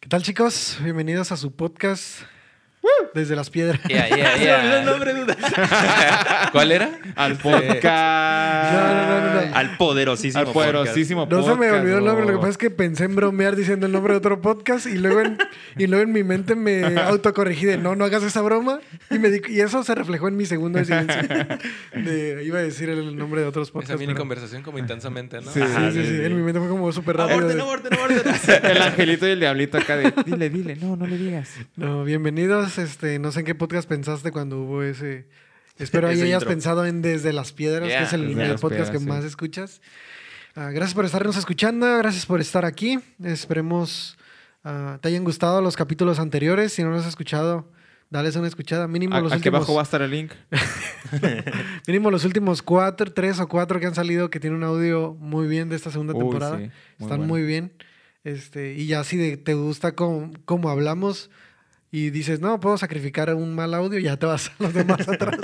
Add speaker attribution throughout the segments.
Speaker 1: ¿Qué tal, chicos? Bienvenidos a su podcast desde las piedras.
Speaker 2: Ya, ya,
Speaker 3: Se me olvidó el
Speaker 2: ya.
Speaker 3: nombre, duda.
Speaker 2: ¿Cuál era?
Speaker 4: Al podcast.
Speaker 1: No, no, no, no, no.
Speaker 3: Al poderosísimo.
Speaker 4: Al poderosísimo
Speaker 1: No se me
Speaker 4: podcast,
Speaker 1: olvidó el nombre, lo que pasa es que pensé en bromear diciendo el nombre de otro podcast y luego en, y luego en mi mente me autocorregí de no, no hagas esa broma y, me di- y eso se reflejó en mi segundo de silencio. De- iba a decir el nombre de otros podcasts.
Speaker 2: Esa mini
Speaker 1: pero-
Speaker 2: conversación como intensamente, ¿no?
Speaker 4: Sí.
Speaker 1: Sí, sí, sí, en mi mente fue como súper rápido.
Speaker 3: Aborten,
Speaker 1: de-
Speaker 3: aborten, aborten.
Speaker 4: El angelito y el diablito acá de dile, dile, no, no le digas.
Speaker 1: No, bienvenidos. Este, no sé en qué podcast pensaste cuando hubo ese. Espero ahí
Speaker 3: Ese
Speaker 1: hayas
Speaker 3: intro.
Speaker 1: pensado en Desde las Piedras,
Speaker 2: Yeah,
Speaker 1: que es el, el podcast
Speaker 4: Piedras,
Speaker 1: que
Speaker 4: sí.
Speaker 1: más escuchas. Ah, gracias por estarnos escuchando, gracias por estar aquí. Esperemos ah, te hayan gustado los capítulos anteriores. Si no los has escuchado, dales una escuchada. Mínimo los
Speaker 4: Aquí
Speaker 1: últimos,
Speaker 4: abajo va a estar el link.
Speaker 1: mínimo los últimos cuatro, tres o cuatro que han salido que tienen un audio muy bien de esta segunda
Speaker 4: Uy,
Speaker 1: temporada.
Speaker 4: sí, muy
Speaker 1: Están
Speaker 4: bueno.
Speaker 1: muy bien. Este, y ya si de- te gusta cómo, cómo hablamos y dices, no, puedo sacrificar un mal audio, ya te vas a los demás atrás.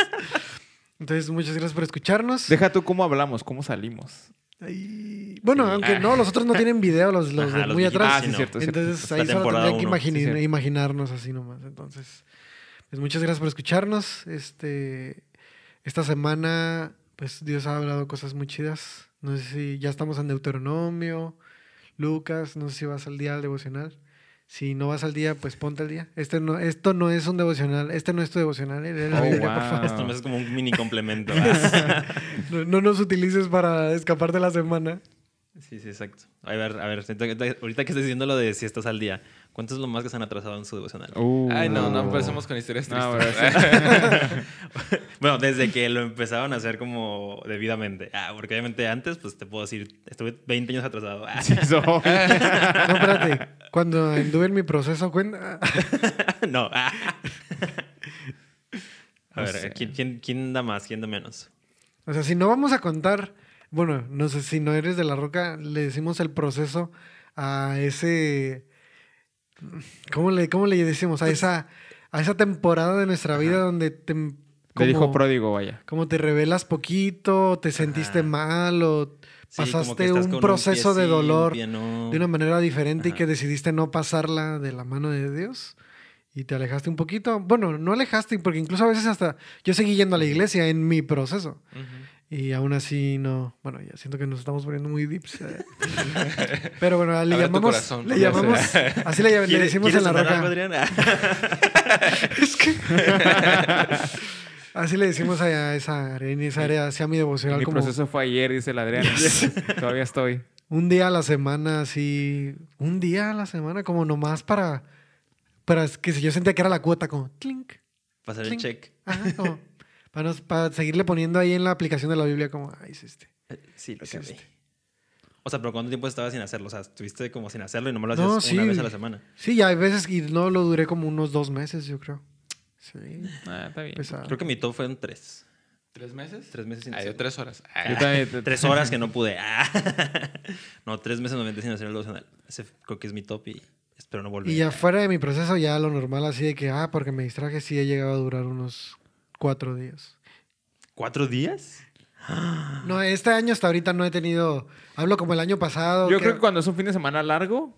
Speaker 1: Entonces, muchas gracias por escucharnos.
Speaker 4: Deja tú cómo hablamos, cómo salimos.
Speaker 1: Y- bueno,
Speaker 3: Sí.
Speaker 1: aunque no, los otros no tienen video, los, los
Speaker 3: Ajá,
Speaker 1: de
Speaker 3: los
Speaker 1: muy atrás.
Speaker 4: Ah, sí,
Speaker 3: no.
Speaker 4: cierto. cierto.
Speaker 1: Entonces
Speaker 3: Esta
Speaker 1: ahí solo tendría que
Speaker 4: sí, cierto.
Speaker 1: imaginarnos así nomás. Entonces, pues muchas gracias por escucharnos. Este, esta semana, pues Dios ha hablado cosas muy chidas. No sé si ya estamos en Deuteronomio, Lucas, no sé si vas al día al devocional. Si no vas al día, pues ponte al día. Este no, esto no es un devocional, este no es tu devocional, eh, la
Speaker 4: Oh,
Speaker 1: Biblia, por favor.
Speaker 3: Esto es como un mini complemento.
Speaker 1: No, no nos utilices para escapar de la semana.
Speaker 3: sí, sí, exacto. A ver, a ver, ahorita ahorita que estás diciendo lo de si estás al día, ¿cuánto es lo más que se han atrasado en su devocional?
Speaker 4: Uh.
Speaker 2: Ay, no, no empecemos con historias
Speaker 4: No,
Speaker 2: tristes.
Speaker 3: Bueno, desde que lo empezaron a hacer como debidamente. Ah, porque obviamente antes, pues te puedo decir, estuve 20 años atrasado. Ah,
Speaker 4: Sí, soy.
Speaker 1: No, espérate. Cuando anduve en mi proceso, cuenta.
Speaker 3: no. ah. A
Speaker 4: No
Speaker 3: ver. ¿quién, quién, quién da más? ¿Quién da menos?
Speaker 1: O sea, si no vamos a contar, bueno, no sé si no eres de la roca, le decimos el proceso a ese. ¿Cómo le, cómo le decimos? A esa, a esa temporada de nuestra vida donde te.
Speaker 4: Te dijo pródigo, vaya.
Speaker 1: como te revelas poquito, te sentiste
Speaker 3: Ajá.
Speaker 1: mal o pasaste un proceso
Speaker 3: pie
Speaker 1: de
Speaker 3: sí, un
Speaker 1: dolor
Speaker 3: no.
Speaker 1: de una manera diferente y que decidiste no pasarla de la mano de Dios y te alejaste un poquito. Bueno, no alejaste porque incluso a veces hasta yo seguí yendo a la iglesia en mi proceso y aún así no. Bueno, ya siento que nos estamos poniendo muy deeps. eh. Pero bueno, le llamamos,
Speaker 2: corazón,
Speaker 1: le llamamos, así le, le
Speaker 3: ¿Quieres,
Speaker 1: decimos
Speaker 3: ¿quieres
Speaker 1: en la roca.
Speaker 3: Adrián? Ah,
Speaker 1: Es que así le decimos a esa área, en esa área, hacia mi devocional
Speaker 4: Mi
Speaker 1: como
Speaker 4: proceso fue ayer, dice el Adrián. Todavía estoy.
Speaker 1: un día a la semana, así, un día a la semana, como nomás para, para que si yo sentía que era la cuota, como clink,
Speaker 3: Pasar el check.
Speaker 1: ajá, como, para, nos- para seguirle poniendo ahí en la aplicación de la Biblia, como, ay, es este.
Speaker 3: Eh, Sí, lo
Speaker 1: este.
Speaker 3: O sea, pero ¿cuánto tiempo estabas sin hacerlo? O sea, estuviste como sin hacerlo y nomás lo hacías
Speaker 1: No,
Speaker 3: una vez a la semana.
Speaker 1: Sí, ya hay veces que no lo duré como unos dos meses, yo creo. Sí,
Speaker 4: Ah, está bien.
Speaker 1: pesado.
Speaker 3: Creo que mi top fue en tres.
Speaker 2: ¿Tres meses?
Speaker 3: Tres meses sin
Speaker 2: Ah, yo
Speaker 3: hacerlo.
Speaker 2: tres horas. Ah,
Speaker 4: Yo también.
Speaker 3: Tres horas que no pude. Ah. No, tres meses me metí sin hacer el devocional. Ese creo que es mi top y espero no volver.
Speaker 1: Y ya fuera de mi proceso, ya lo normal así de que, ah, porque me distraje, sí he llegado a durar unos cuatro días.
Speaker 3: ¿Cuatro días?
Speaker 1: No, este año hasta ahorita no he tenido, hablo como el año pasado.
Speaker 4: Yo creo que cuando es un fin de semana largo,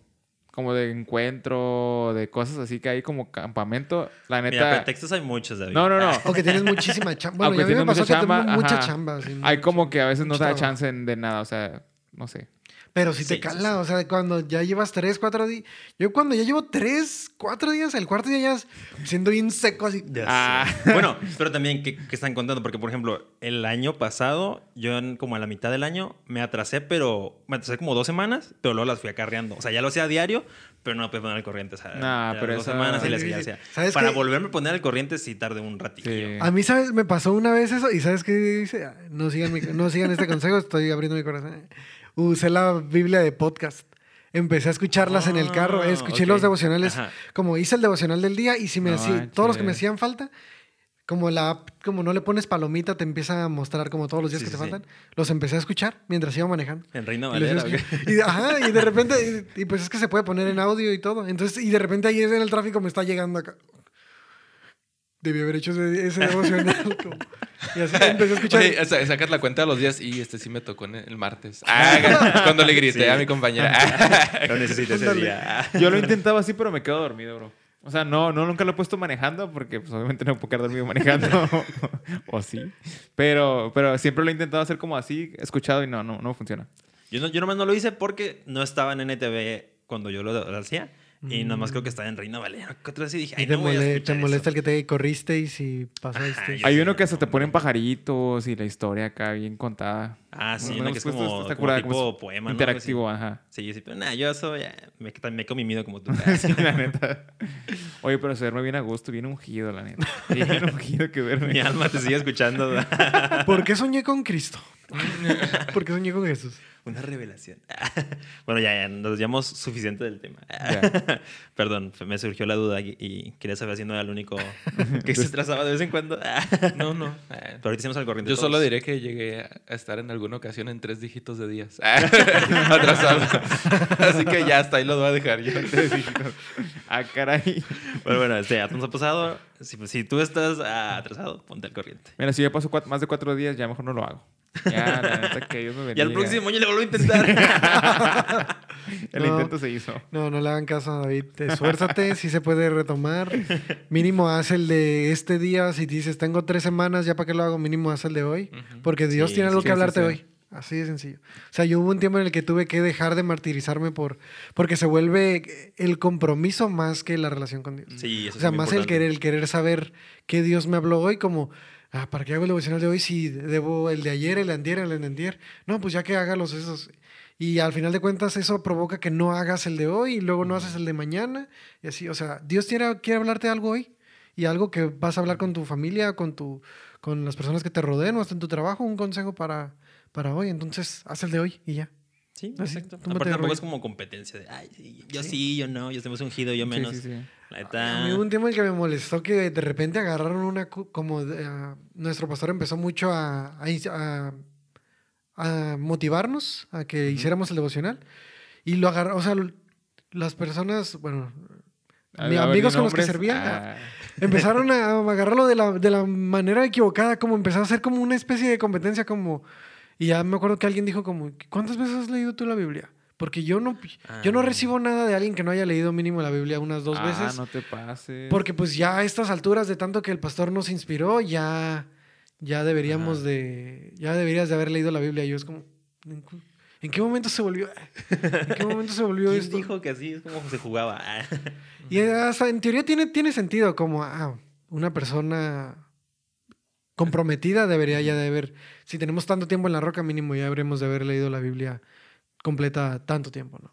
Speaker 4: como de encuentro, de cosas así que hay como campamento, la
Speaker 3: Mira,
Speaker 4: neta.
Speaker 3: pretextos hay muchos, David.
Speaker 4: No, no, no.
Speaker 1: O que tienes muchísima chamba. Bueno,
Speaker 4: Aunque
Speaker 1: a mí me pasó
Speaker 4: mucha
Speaker 1: que
Speaker 4: chamba,
Speaker 1: tengo mucha chamba. así,
Speaker 4: Hay
Speaker 1: mucho-
Speaker 4: como que a veces no te da chance de nada, o sea, no sé.
Speaker 1: Pero si te
Speaker 3: Sí,
Speaker 1: cala,
Speaker 3: sí.
Speaker 1: o sea, cuando ya llevas tres, cuatro días. Yo cuando ya llevo tres, cuatro días, el cuarto día ya es siendo bien seco así.
Speaker 4: Ah.
Speaker 3: Bueno, pero también, ¿qué, qué están contando? Porque, por ejemplo, el año pasado, yo en- como a la mitad del año me atrasé, pero me atrasé como dos semanas, pero luego las fui acarreando. O sea, ya lo hacía a diario, pero no me poner al corriente. O sea,
Speaker 4: Nah, pero
Speaker 3: dos semanas y
Speaker 1: sí,
Speaker 3: seguía.
Speaker 1: sí.
Speaker 3: o sea,
Speaker 1: ¿Sabes
Speaker 3: Para
Speaker 1: qué?
Speaker 3: volverme a poner al corriente sí tardé un ratillo.
Speaker 4: Sí.
Speaker 1: A mí, ¿sabes? Me pasó una vez eso y ¿sabes qué dice? No sigan, mi- no sigan este consejo, estoy abriendo mi corazón. Usé la Biblia de podcast. Empecé a escucharlas en el carro.
Speaker 3: Ah,
Speaker 1: Escuché los devocionales.
Speaker 3: Ajá.
Speaker 1: Como hice el devocional del día y si me
Speaker 4: No
Speaker 1: hacía- todos los que me hacían falta, como la app, como no le pones palomita, te empieza a mostrar como todos los días
Speaker 3: Sí,
Speaker 1: que te
Speaker 3: sí,
Speaker 1: faltan. Los empecé a escuchar mientras iba manejando.
Speaker 3: En Reina Valera.
Speaker 1: y, ajá, y de repente, y, y pues es que se puede poner en audio y todo. Entonces, y de repente ahí en el tráfico me está llegando acá. Debí haber hecho ese, ese devocional. como- y así empecé a escuchar.
Speaker 2: Oye, sa- sacas la cuenta de los días y este sí me tocó en el martes. Ah, cuando le grité
Speaker 3: Sí.
Speaker 2: a mi compañera.
Speaker 3: Lo necesito ese día.
Speaker 4: Yo lo intentaba así, pero me quedo dormido, bro. O sea, no, no nunca lo he puesto manejando porque pues, obviamente no puedo quedar dormido manejando. o sí. Pero, pero siempre lo he intentado hacer como así, escuchado y no, no, no funciona.
Speaker 3: Yo, no, yo nomás no lo hice porque no estaba en NTV cuando yo lo, lo hacía. Y nomás creo que estaba en Reina Valera. ¿Qué otra vez? Y dije,
Speaker 1: Y
Speaker 3: ay,
Speaker 1: te,
Speaker 3: no voy a
Speaker 1: mole-
Speaker 3: escuchar
Speaker 1: te molesta
Speaker 3: eso.
Speaker 1: el que te corriste y si pasaste.
Speaker 3: Ajá, yo
Speaker 4: Hay
Speaker 3: sí,
Speaker 4: uno que hasta
Speaker 3: no,
Speaker 4: te ponen pajaritos y la historia acá bien contada.
Speaker 3: Ah, sí,
Speaker 4: No,
Speaker 3: una
Speaker 4: no,
Speaker 3: que es como,
Speaker 4: está
Speaker 3: como
Speaker 4: curada,
Speaker 3: tipo
Speaker 4: como
Speaker 3: poema, ¿no?
Speaker 4: Interactivo, ajá.
Speaker 3: Sí, sí, pero nada, yo eso ya me, me comí miedo como tú.
Speaker 4: Sí, la neta. Oye, pero se duerme bien a gusto, bien ungido, la neta. Bien ungido que
Speaker 3: Mi
Speaker 4: duerme.
Speaker 3: alma te sigue escuchando.
Speaker 1: ¿Por qué soñé con Cristo? ¿Por qué soñé con Jesús?
Speaker 3: Una revelación. bueno, ya, ya, nos desviamos suficiente del tema. Perdón, me surgió la duda y, y quería saber si no era el único que se trazaba de vez en cuando.
Speaker 2: No, no.
Speaker 3: Pero ahorita hicimos al corriente.
Speaker 2: Yo solo diré que llegué a estar en alguna ocasión en tres dígitos de días. Atrasado. Así que ya hasta ahí lo voy a dejar yo.
Speaker 4: Ah, caray.
Speaker 3: Bueno, bueno, este, ya nos ha pasado. Si, si tú estás ah, atrasado, ponte al corriente.
Speaker 4: Mira, si ya pasó cuat- más de cuatro días, ya mejor no lo hago. Ya, la neta, que Dios me
Speaker 3: Y al próximo año le vuelvo a intentar.
Speaker 4: El
Speaker 1: No.
Speaker 4: intento se hizo.
Speaker 1: No, no le hagan caso a David. Esfuérzate, sí se puede retomar. Mínimo haz el de este día. Si dices, tengo tres semanas, ¿ya para qué lo hago? Mínimo haz el de hoy. Porque Dios
Speaker 3: Sí,
Speaker 1: tiene algo
Speaker 4: sí,
Speaker 1: que
Speaker 4: sí,
Speaker 1: hablarte
Speaker 4: sí.
Speaker 1: hoy. Así de sencillo. O sea, yo hubo un tiempo en el que tuve que dejar de martirizarme por... Porque se vuelve el compromiso más que la relación con Dios.
Speaker 3: Sí, eso
Speaker 1: O sea,
Speaker 3: es
Speaker 1: más el querer, el querer saber qué Dios me habló hoy, como, ah, ¿para qué hago el devocional de hoy si debo el de ayer, el de antier, el de antier? No, pues ya que haga los esos. Y al final de cuentas eso provoca que no hagas el de hoy y luego no haces el de mañana. Y así, o sea, Dios quiere, quiere hablarte algo hoy y algo que vas a hablar con tu familia, con, tu, con las personas que te rodeen o hasta en tu trabajo, un consejo para, para hoy. Entonces, haz el de hoy y ya.
Speaker 3: Sí,
Speaker 1: Así,
Speaker 3: exacto.
Speaker 1: túmbate
Speaker 3: Aparte tampoco es como competencia de, ay, sí, yo
Speaker 1: Sí.
Speaker 3: sí. yo no, yo estoy más ungido, yo menos.
Speaker 4: Sí, sí, sí.
Speaker 3: La
Speaker 1: A mí hubo un tiempo en el que me molestó que de repente agarraron una... Como de, ah, nuestro pastor empezó mucho a, a a- a motivarnos a que hiciéramos el devocional. Y lo agarraron... O sea, las personas, bueno, mis amigos con los que servían
Speaker 4: Ah,
Speaker 1: empezaron a agarrarlo de la, de la manera equivocada, como empezó a ser como una especie de competencia, como... Y ya me acuerdo que alguien dijo como, ¿cuántas veces has leído tú la Biblia? Porque yo no, yo no
Speaker 3: Ah.
Speaker 1: recibo nada de alguien que no haya leído mínimo la Biblia unas dos
Speaker 4: ah,
Speaker 1: veces.
Speaker 4: no te pases.
Speaker 1: Porque pues ya a estas alturas de tanto que el pastor nos inspiró, ya, ya deberíamos de, ya deberías de haber leído la Biblia. Y yo es como, ¿en, qué momento se volvió? ¿En qué momento se volvió
Speaker 3: ¿Quién
Speaker 1: esto?
Speaker 3: dijo que así es como se jugaba?
Speaker 1: Y hasta en teoría tiene, tiene sentido, como ah, una persona comprometida debería ya de haber, si tenemos tanto tiempo en la roca, mínimo ya habremos de haber leído la Biblia completa tanto tiempo, ¿no?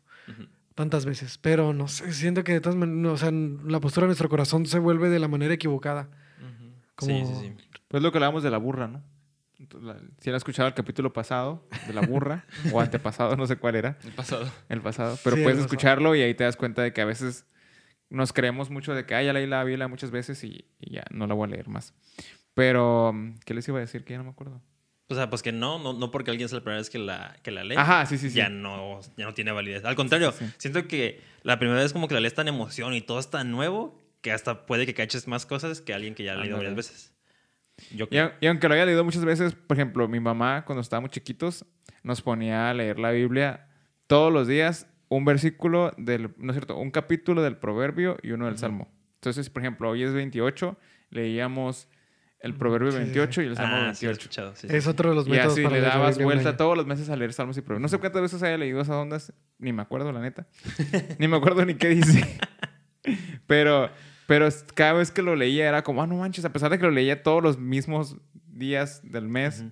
Speaker 1: Tantas veces. Pero no sé, siento que de todas maneras, o sea, la postura de nuestro corazón se vuelve de la manera equivocada. Como,
Speaker 3: Sí, sí, sí.
Speaker 4: Pues lo que hablábamos de la burra, ¿no? Si han escuchado el capítulo pasado de la burra, o antepasado, no sé cuál era,
Speaker 2: El pasado.
Speaker 4: el pasado, pero
Speaker 1: Sí,
Speaker 4: puedes
Speaker 1: pasado.
Speaker 4: escucharlo y ahí te das cuenta de que a veces nos creemos mucho de que, ah, ya leí la Biblia muchas veces y, y ya no la voy a leer más. Pero, ¿qué les iba a decir? Que ya no me acuerdo.
Speaker 3: O sea, pues que no, no, no porque alguien es la primera vez que la, que la lee.
Speaker 4: Ajá, sí, sí, sí.
Speaker 3: Ya no, ya no tiene validez. Al contrario,
Speaker 4: Sí, sí.
Speaker 3: siento que la primera vez como que la lees tan emoción y todo es tan nuevo que hasta puede que caches más cosas que alguien que ya ha leído varias veces. Yo
Speaker 4: Y, y aunque lo haya leído muchas veces, por ejemplo, mi mamá cuando estábamos chiquitos nos ponía a leer la Biblia todos los días, un versículo del, no es cierto, un capítulo del proverbio y uno del salmo. Entonces, por ejemplo, hoy es 28, leíamos el proverbio
Speaker 1: Sí, sí,
Speaker 4: 28 y el salmo
Speaker 3: Ah, sí, lo he
Speaker 4: 28.
Speaker 3: escuchado. sí, sí.
Speaker 1: Es otro de los
Speaker 4: Y
Speaker 1: métodos
Speaker 4: así
Speaker 1: para
Speaker 4: le dabas vuelta
Speaker 1: año.
Speaker 4: todos los meses a leer salmos y proverbios. No sé cuántas veces haya leído esas ondas, ni me acuerdo, la neta. ni me acuerdo ni qué dice. pero, pero cada vez que lo leía era como, ah, no manches, a pesar de que lo leía todos los mismos días del mes,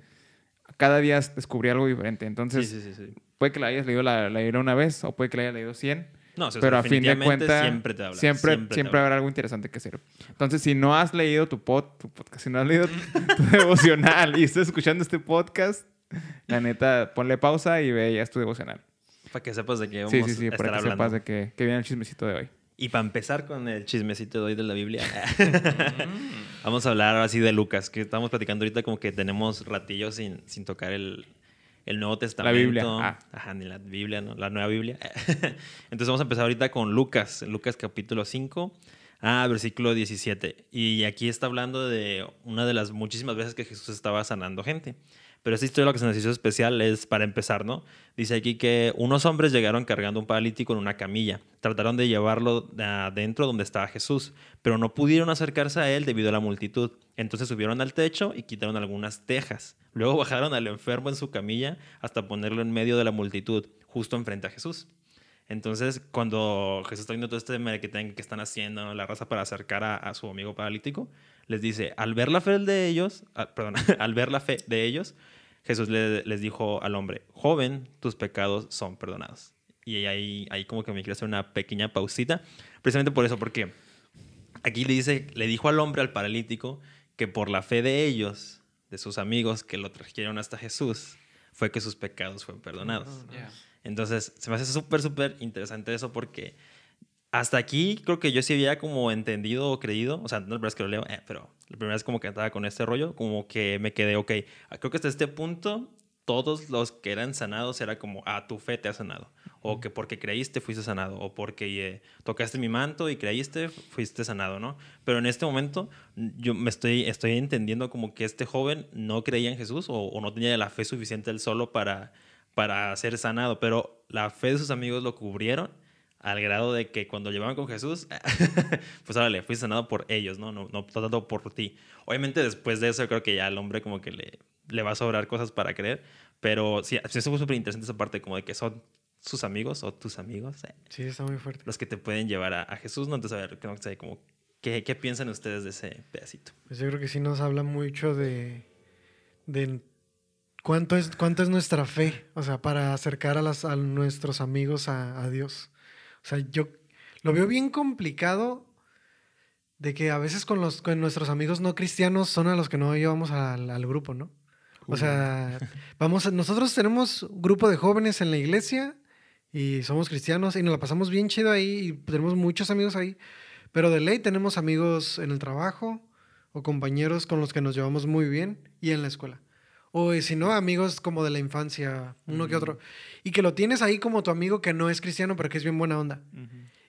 Speaker 4: cada día descubrí algo diferente. Entonces,
Speaker 3: sí, sí, sí.
Speaker 4: puede que la hayas leído la, la una vez o puede que la hayas leído 100.
Speaker 3: No, o sea,
Speaker 4: pero a fin de cuentas,
Speaker 3: siempre te habla.
Speaker 4: siempre, siempre,
Speaker 3: te habla.
Speaker 4: habrá algo interesante que hacer. Entonces, si no has leído tu, pod, tu podcast, si no has leído tu, tu devocional y estás escuchando este podcast, la neta, ponle pausa y ve ya es tu devocional.
Speaker 3: Para que sepas de qué vamos
Speaker 4: Sí, sí, sí,
Speaker 3: a
Speaker 4: para
Speaker 3: estar
Speaker 4: que
Speaker 3: hablando.
Speaker 4: sepas de que, que viene el chismecito de hoy.
Speaker 3: Y para empezar con el chismecito de hoy de la Biblia, vamos a hablar así de Lucas, que estamos platicando ahorita como que tenemos ratillos sin, sin tocar el, el Nuevo Testamento.
Speaker 4: Biblia, ah.
Speaker 3: Ajá, ni la Biblia, ¿no? La Nueva Biblia. Entonces vamos a empezar ahorita con Lucas, Lucas capítulo 5. Ah, versículo 17. Y aquí está hablando de una de las muchísimas veces que Jesús estaba sanando gente. Pero esta historia lo que se nos hizo especial es para empezar, ¿no? Dice aquí que unos hombres llegaron cargando un paralítico en una camilla. Trataron de llevarlo adentro donde estaba Jesús, pero no pudieron acercarse a él debido a la multitud. Entonces subieron al techo y quitaron algunas tejas. Luego bajaron al enfermo en su camilla hasta ponerlo en medio de la multitud, justo enfrente a Jesús. Entonces, cuando Jesús está viendo todo este que, que están haciendo la raza para acercar a, a, su amigo paralítico, les dice, al ver la fe de ellos, ah, perdón, al ver la fe de ellos, Jesús le, les dijo al hombre, joven, tus pecados son perdonados. Y ahí, ahí como que me quiero hacer una pequeña pausita, precisamente por eso, porque aquí le, dice, le dijo al hombre, al paralítico, que por la fe de ellos, de sus amigos que lo trajeron hasta Jesús, fue que sus pecados fueron perdonados. Entonces, se me hace súper, súper interesante eso porque hasta aquí creo que yo sí había como entendido o creído, o sea, no es verdad que lo leo, eh, pero la primera vez como que estaba con este rollo, como que me quedé, ok, creo que hasta este punto todos los que eran sanados era como, ah, tu fe te ha sanado, o que porque creíste fuiste sanado, o porque eh, tocaste mi manto y creíste fuiste sanado, ¿no? Pero en este momento yo me estoy, estoy entendiendo como que este joven no creía en Jesús o, o no tenía la fe suficiente él solo para para ser sanado, pero la fe de sus amigos lo cubrieron al grado de que cuando llevaban con Jesús, pues órale, fuiste sanado por ellos, ¿no? No, no tanto por ti. Obviamente después de eso creo que ya al hombre como que le, le va a sobrar cosas para creer, pero sí, eso fue súper interesante esa parte como de que son sus amigos o tus amigos. Eh,
Speaker 1: sí, está muy fuerte.
Speaker 3: Los que te pueden llevar a, Jesús, ¿no? Entonces, a ver, no sé, como, ¿qué, ¿qué piensan ustedes de ese pedacito?
Speaker 1: Pues yo creo que sí nos habla mucho de, de ¿Cuánto es, ¿Cuánto es nuestra fe? O sea, para acercar a, las, a nuestros amigos a, Dios. O sea, yo lo veo bien complicado de que a veces con, los, con nuestros amigos no cristianos son a los que no llevamos al, al grupo, ¿no? O sea, vamos, nosotros tenemos un grupo de jóvenes en la iglesia y somos cristianos y nos la pasamos bien chido ahí y tenemos muchos amigos ahí, pero de ley tenemos amigos en el trabajo o compañeros con los que nos llevamos muy bien y en la escuela. O si no, amigos como de la infancia, uno que otro. Y que lo tienes ahí como tu amigo que no es cristiano, pero que es bien buena onda.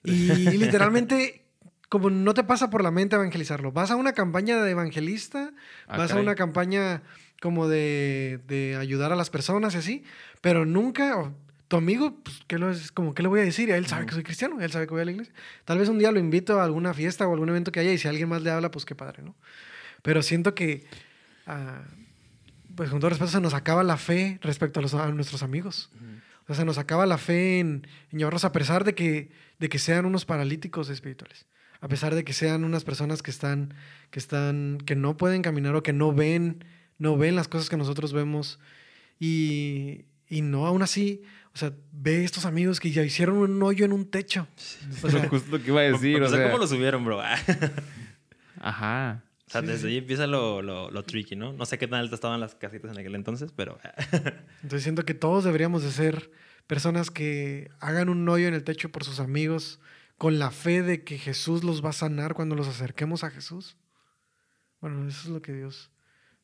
Speaker 1: Y literalmente, como no te pasa por la mente evangelizarlo. Vas a una campaña de evangelista, ah, vas a una campaña como de, de, ayudar a las personas y así, pero nunca, tu amigo, pues, ¿qué, lo es, como, ¿qué le voy a decir? Él sabe que soy cristiano, él sabe que voy a la iglesia. Tal vez un día lo invito a alguna fiesta o algún evento que haya y si alguien más le habla, pues qué padre, ¿no? Pero siento que... Ah, pues con todo respeto, se nos acaba la fe respecto a, los, a nuestros amigos. O sea, se nos acaba la fe en, llevarlos a pesar de que, de que sean unos paralíticos espirituales. A pesar de que sean unas personas que están, que están, que no pueden caminar o que no ven, no ven las cosas que nosotros vemos. Y, y no, aún así, o sea, ve estos amigos que ya hicieron un hoyo en un techo.
Speaker 4: O sea, justo lo que iba a decir.
Speaker 3: O sea, ¿cómo lo subieron, bro?
Speaker 4: Ajá.
Speaker 3: O sea, desde ahí empieza lo, lo, lo, tricky, ¿no? No sé qué tan altas estaban las casitas en aquel entonces, pero...
Speaker 1: entonces siento que todos deberíamos de ser personas que hagan un hoyo en el techo por sus amigos con la fe de que Jesús los va a sanar cuando los acerquemos a Jesús. Bueno, eso es lo que Dios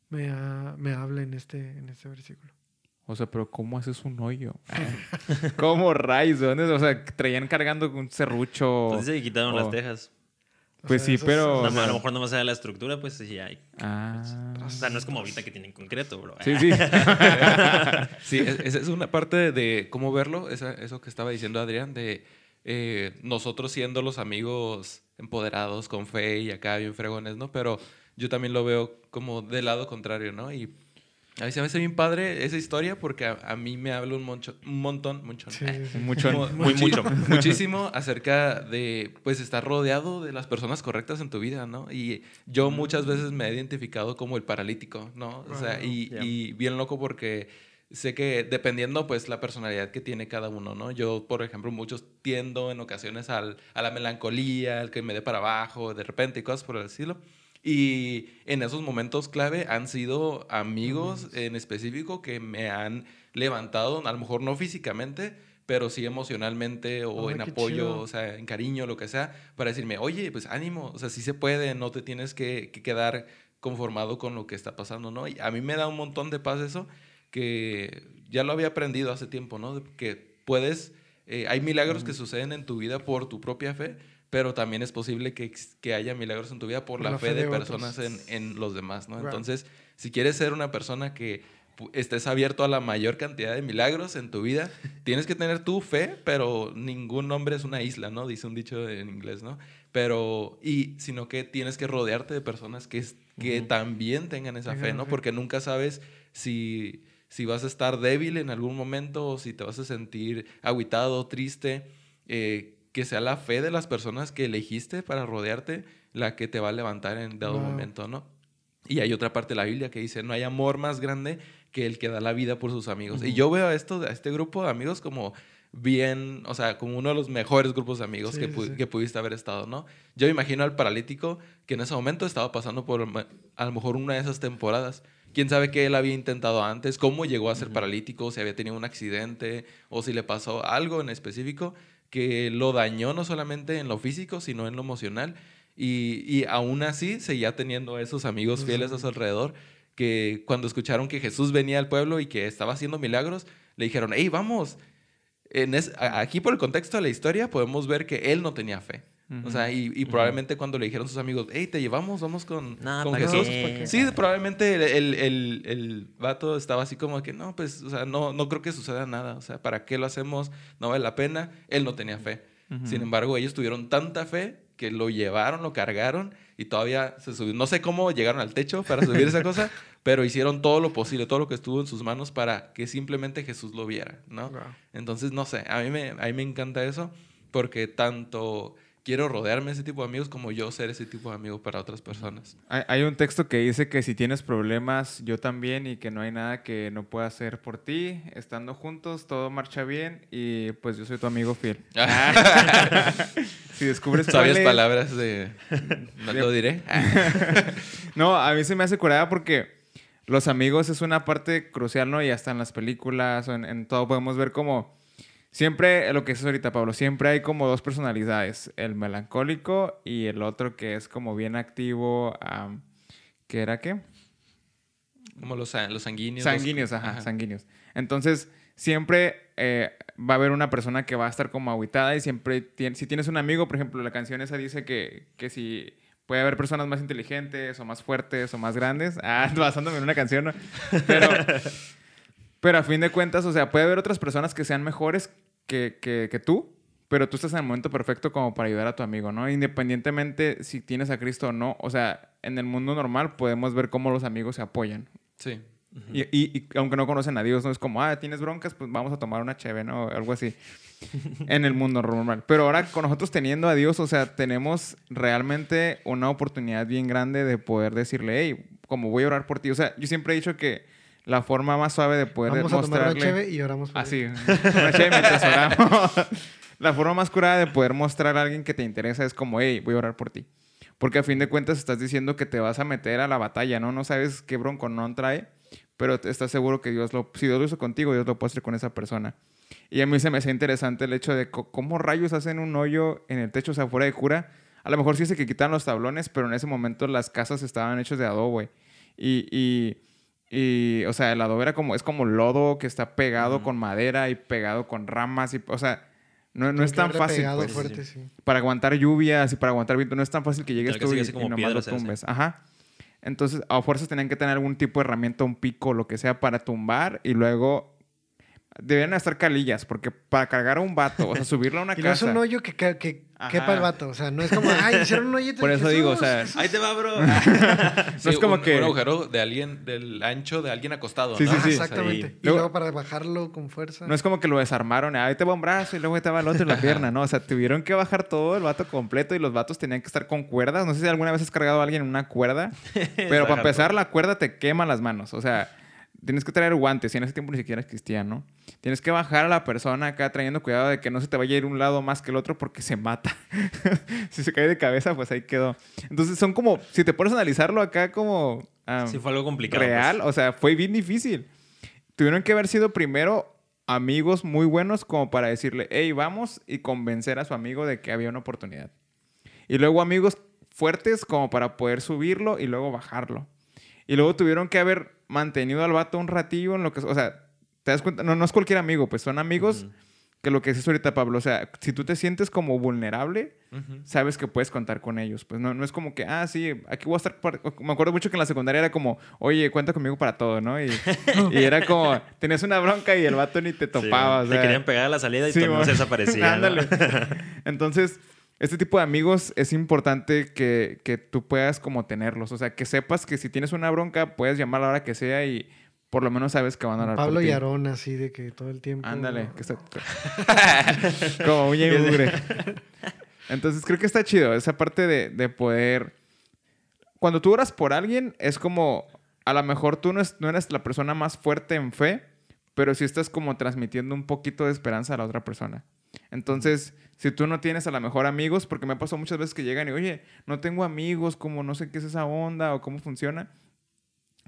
Speaker 1: me, me habla en este, en este versículo.
Speaker 4: O sea, pero ¿cómo haces un hoyo? ¿Cómo rayos? O sea, traían cargando un serrucho.
Speaker 3: Entonces se quitaron las tejas.
Speaker 4: Pues sí, pero.
Speaker 3: a lo mejor no más allá de la estructura, pues sí hay. Ah. O sea, no es como ahorita que tienen concreto, bro.
Speaker 4: Sí, sí.
Speaker 2: sí, esa es una parte de cómo verlo, eso que estaba diciendo Adrián, de eh, nosotros siendo los amigos empoderados con fe y acá bien fregones, ¿no? Pero yo también lo veo como del lado contrario, ¿no? Y a mí se me hace bien padre esa historia porque a, mí me habla un, un montón, mucho,
Speaker 4: mucho,
Speaker 2: muy, mucho, muchísimo acerca de, pues, estar rodeado de las personas correctas en tu vida, ¿no? Y yo muchas veces me he identificado como el paralítico, ¿no? O sea, y, y bien loco porque sé que dependiendo, pues, la personalidad que tiene cada uno, ¿no? Yo, por ejemplo, muchos tiendo en ocasiones al, a la melancolía, al que me dé para abajo de repente y cosas por el estilo. Y en esos momentos clave han sido amigos en específico que me han levantado, a lo mejor no físicamente, pero sí emocionalmente o en apoyo, o sea, en cariño, lo que sea, para decirme, oye, pues ánimo, o sea, sí se puede, no te tienes que, quedar conformado con lo que está pasando, ¿no? Y a mí me da un montón de paz eso, que ya lo había aprendido hace tiempo, ¿no? Que puedes eh, hay milagros que suceden en tu vida por tu propia fe, pero también es posible que, que haya milagros en tu vida por, la, fe, de, personas en, en, los demás, ¿no? Entonces, si quieres ser una persona que estés abierto a la mayor cantidad de milagros en tu vida, tienes que tener tu fe, pero ningún hombre es una isla, ¿no? Dice un dicho en inglés, ¿no? Pero, y, sino que tienes que rodearte de personas que, que también tengan esa fe, ¿no? Porque nunca sabes si, si vas a estar débil en algún momento o si te vas a sentir aguitado, triste. Eh, que sea la fe de las personas que elegiste para rodearte la que te va a levantar en dado momento, ¿no? Y hay otra parte de la Biblia que dice, no hay amor más grande que el que da la vida por sus amigos. Y yo veo a, esto, a este grupo de amigos como bien, o sea, como uno de los mejores grupos de amigos que, que, pudiste haber estado, ¿no? Yo imagino al paralítico que en ese momento estaba pasando por a lo mejor una de esas temporadas. Quién sabe qué él había intentado antes, cómo llegó a ser paralítico, si había tenido un accidente o si le pasó algo en específico que lo dañó no solamente en lo físico, sino en lo emocional. Y, y aún así seguía teniendo esos amigos fieles a su alrededor que cuando escucharon que Jesús venía al pueblo y que estaba haciendo milagros, le dijeron, hey, vamos. En aquí por el contexto de la historia podemos ver que él no tenía fe. O sea, y, probablemente cuando le dijeron sus amigos, hey, te llevamos, vamos con, con Jesús. Sí, probablemente el, el, el, vato estaba así como que, no, pues, o sea, no, no creo que suceda nada. O sea, ¿para qué lo hacemos? No vale la pena. Él no tenía fe. Sin embargo, ellos tuvieron tanta fe que lo llevaron, lo cargaron y todavía se subió. No sé cómo llegaron al techo para subir esa cosa, pero hicieron todo lo posible, todo lo que estuvo en sus manos para que simplemente Jesús lo viera, ¿no? Entonces, no sé, a mí, me, a mí me encanta eso porque tanto quiero rodearme de ese tipo de amigos como yo ser ese tipo de amigo para otras personas.
Speaker 4: Hay, un texto que dice que si tienes problemas, yo también, y que no hay nada que no pueda hacer por ti. Estando juntos, todo marcha bien y pues yo soy tu amigo fiel. si descubres
Speaker 2: Sabias palabras de... No lo diré.
Speaker 4: no, a mí se me hace curada porque los amigos es una parte crucial, ¿no? Y hasta en las películas o en, en todo podemos ver como Siempre, lo que es ahorita, Pablo, siempre hay como dos personalidades, el melancólico y el otro que es como bien activo, ¿qué era qué?
Speaker 2: Como los, los sanguíneos.
Speaker 4: Sanguíneos, ajá, sanguíneos. Entonces, siempre eh, va a haber una persona que va a estar como aguitada y siempre, tiene, si tienes un amigo, por ejemplo, la canción esa dice que, que si puede haber personas más inteligentes o más fuertes o más grandes, ah, basándome en una canción, ¿no? Pero... Pero a fin de cuentas, o sea, puede haber otras personas que sean mejores que, que, tú, pero tú estás en el momento perfecto como para ayudar a tu amigo, ¿no? Independientemente si tienes a Cristo o no, o sea, en el mundo normal podemos ver cómo los amigos se apoyan.
Speaker 2: Sí.
Speaker 4: y, y, aunque no conocen a Dios, no es como, ah, tienes broncas, pues vamos a tomar una cheve, ¿no? Algo así. en el mundo normal. Pero ahora con nosotros teniendo a Dios, o sea, tenemos realmente una oportunidad bien grande de poder decirle, hey, como voy a orar por ti. O sea, yo siempre he dicho que la forma más suave de poder
Speaker 1: Vamos
Speaker 4: a tomar
Speaker 1: una cheve y oramos
Speaker 4: por Así, una cheve mientras oramos. la forma más curada de poder mostrar a alguien que te interesa es como, hey, voy a orar por ti. Porque a fin de cuentas estás diciendo que te vas a meter a la batalla, ¿no? No sabes qué bronco no trae, pero estás seguro que Dios lo... Si Dios lo hizo contigo, Dios lo puede hacer con esa persona. Y a mí se me hace interesante el hecho de cómo rayos hacen un hoyo en el techo, o sea, fuera de cura. A lo mejor sí se que quitan los tablones, pero en ese momento las casas estaban hechas de adobe. Y, y y, o sea, el adobe era como, es como lodo que está pegado con madera y pegado con ramas. Y, o sea, no, no es tan fácil. Pues, Para aguantar lluvias y para aguantar viento, no es tan fácil que llegues tú y, y, nomás lo tumbes. Ajá. Entonces, a fuerzas tenían que tener algún tipo de herramienta, un pico, lo que sea, para tumbar y luego Deberían estar calillas, porque para cargar a un vato, o sea, subirlo a una
Speaker 1: y
Speaker 4: casa.
Speaker 1: No es un hoyo que, que quepa el vato. O sea, no es como, ay, hicieron un hoyito.
Speaker 4: Por eso digo, o sea,
Speaker 3: ahí te va, bro.
Speaker 2: no es como que. Un agujero de alguien, del ancho de alguien acostado.
Speaker 1: Sí,
Speaker 2: ¿no?
Speaker 1: sí, sí. Exactamente. y luego, para bajarlo con fuerza.
Speaker 4: No es como que lo desarmaron, ahí te va un brazo y luego ahí te va el otro y la pierna, ¿no? O sea, tuvieron que bajar todo el vato completo y los vatos tenían que estar con cuerdas. No sé si alguna vez has cargado a alguien en una cuerda, pero para empezar, la cuerda te quema las manos. O sea tienes que traer guantes, y en ese tiempo ni siquiera existían, ¿no? Tienes que bajar a la persona acá trayendo cuidado de que no se te vaya a ir un lado más que el otro porque se mata. si se cae de cabeza, pues ahí quedó. Entonces son como, si te pones a analizarlo acá como...
Speaker 3: sí, fue algo complicado.
Speaker 4: Real, pues. o sea, fue bien difícil. Tuvieron que haber sido primero amigos muy buenos como para decirle, hey, vamos y convencer a su amigo de que había una oportunidad. Y luego amigos fuertes como para poder subirlo y luego bajarlo. Y luego tuvieron que haber mantenido al vato un ratillo en lo que... O sea, te das cuenta, no, no es cualquier amigo, pues son amigos que lo que dices ahorita, Pablo. O sea, si tú te sientes como vulnerable, sabes que puedes contar con ellos. Pues no, no es como que, ah, sí, aquí voy a estar. Me acuerdo mucho que en la secundaria era como, oye, cuenta conmigo para todo, ¿no? Y, y era como, tenías una bronca y el vato ni te topaba.
Speaker 3: te querían pegar a la salida y sí, se desaparecía.
Speaker 4: Ándale. Entonces, este tipo de amigos es importante que, que tú puedas como tenerlos. O sea, que sepas que si tienes una bronca, puedes llamar a la hora que sea y por lo menos sabes que van a hablar
Speaker 1: Pablo y Aarón, así de que todo el tiempo.
Speaker 4: Ándale, que está. Como uña y mugre. Entonces creo que está chido esa parte de, de, poder. Cuando tú oras por alguien, es como. A lo mejor tú no, no eres la persona más fuerte en fe, pero sí estás como transmitiendo un poquito de esperanza a la otra persona. Entonces, si tú no tienes a lo mejor amigos, porque me ha pasado muchas veces que llegan y, oye, no tengo amigos, como no sé qué es esa onda o cómo funciona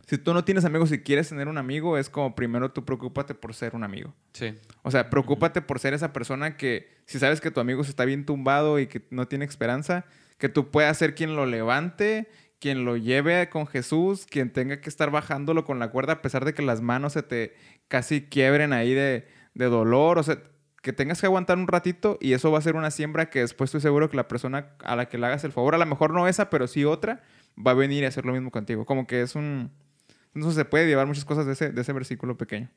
Speaker 4: si tú no tienes amigos y quieres tener un amigo, es como primero tú preocúpate por ser un amigo.
Speaker 2: Sí.
Speaker 4: O sea, preocúpate por ser esa persona que, si sabes que tu amigo se está bien tumbado y que no tiene esperanza, que tú puedas ser quien lo levante, quien lo lleve con Jesús, quien tenga que estar bajándolo con la cuerda a pesar de que las manos se te casi quiebren ahí de, de dolor. O sea, que tengas que aguantar un ratito y eso va a ser una siembra que después estoy seguro que la persona a la que le hagas el favor, a lo mejor no esa, pero sí otra, va a venir a hacer lo mismo contigo. Como que es un entonces se puede llevar muchas cosas de ese, de ese versículo pequeño.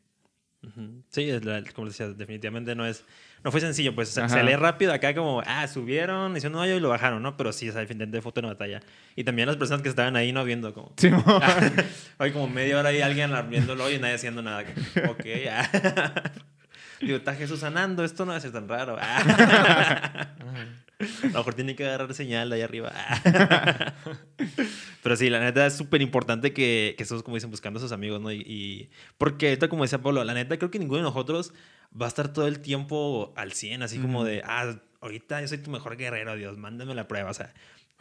Speaker 3: Sí, es como decía, definitivamente no es, no fue sencillo, pues se lee rápido acá como, ah, subieron, hicieron un hoyo y lo bajaron, ¿no? Pero sí, o sea, definitivamente foto en batalla. Y también las personas que estaban ahí no viendo como,
Speaker 4: sí,
Speaker 3: hay como media hora ahí alguien viéndolo y nadie haciendo nada. ok, ah. Digo, está Jesús sanando, esto no va a ser tan raro. Ah. A lo mejor tiene que agarrar señal de ahí arriba. Pero sí, la neta es súper importante que, que estemos, como dicen, buscando a sus amigos, ¿no? Y, porque ahorita, como decía Pablo, la neta creo que ninguno de nosotros va a estar todo el tiempo al 100, así como de, ah, ahorita yo soy tu mejor guerrero, Dios, mándame la prueba. O sea,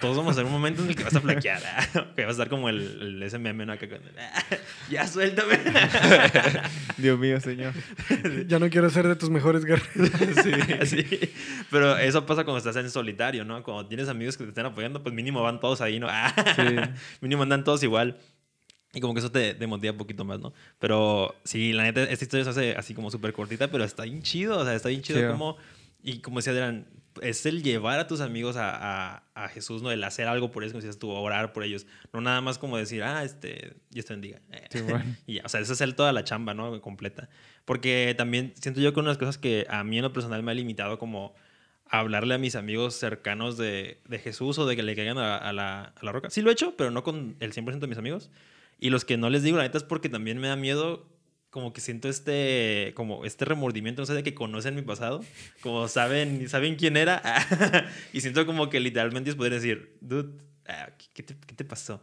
Speaker 3: todos vamos a tener un momento en el que vas a flaquear. que vas a estar como el, el ese meme, ¿no? ya suéltame.
Speaker 4: Dios mío, señor.
Speaker 1: ya no quiero ser de tus mejores guerreros.
Speaker 3: sí, sí. Pero eso pasa cuando estás en solitario, ¿no? Cuando tienes amigos que te están apoyando, pues mínimo van todos ahí, ¿no? mínimo andan todos igual. Y como que eso te, te, motiva un poquito más, ¿no? Pero sí, la neta, esta historia se hace así como súper cortita, pero está bien chido. O sea, está bien chido como... Y como decía Adrián, es el llevar a tus amigos a, a, Jesús, ¿no? El hacer algo por ellos, como decías tú, orar por ellos. No nada más como decir, ah, este, Dios te bendiga. y ya, o sea, es hacer toda la chamba, ¿no? Completa. Porque también siento yo que una de las cosas que a mí en lo personal me ha limitado como hablarle a mis amigos cercanos de, de Jesús o de que le caigan a, a, la, a la roca. Sí lo he hecho, pero no con el 100% de mis amigos. Y los que no les digo, la neta, es porque también me da miedo como que siento este, como este remordimiento, no sé, de que conocen mi pasado, como saben, saben quién era, y siento como que literalmente ellos podrían decir, dude, ah, ¿qué te, qué te pasó?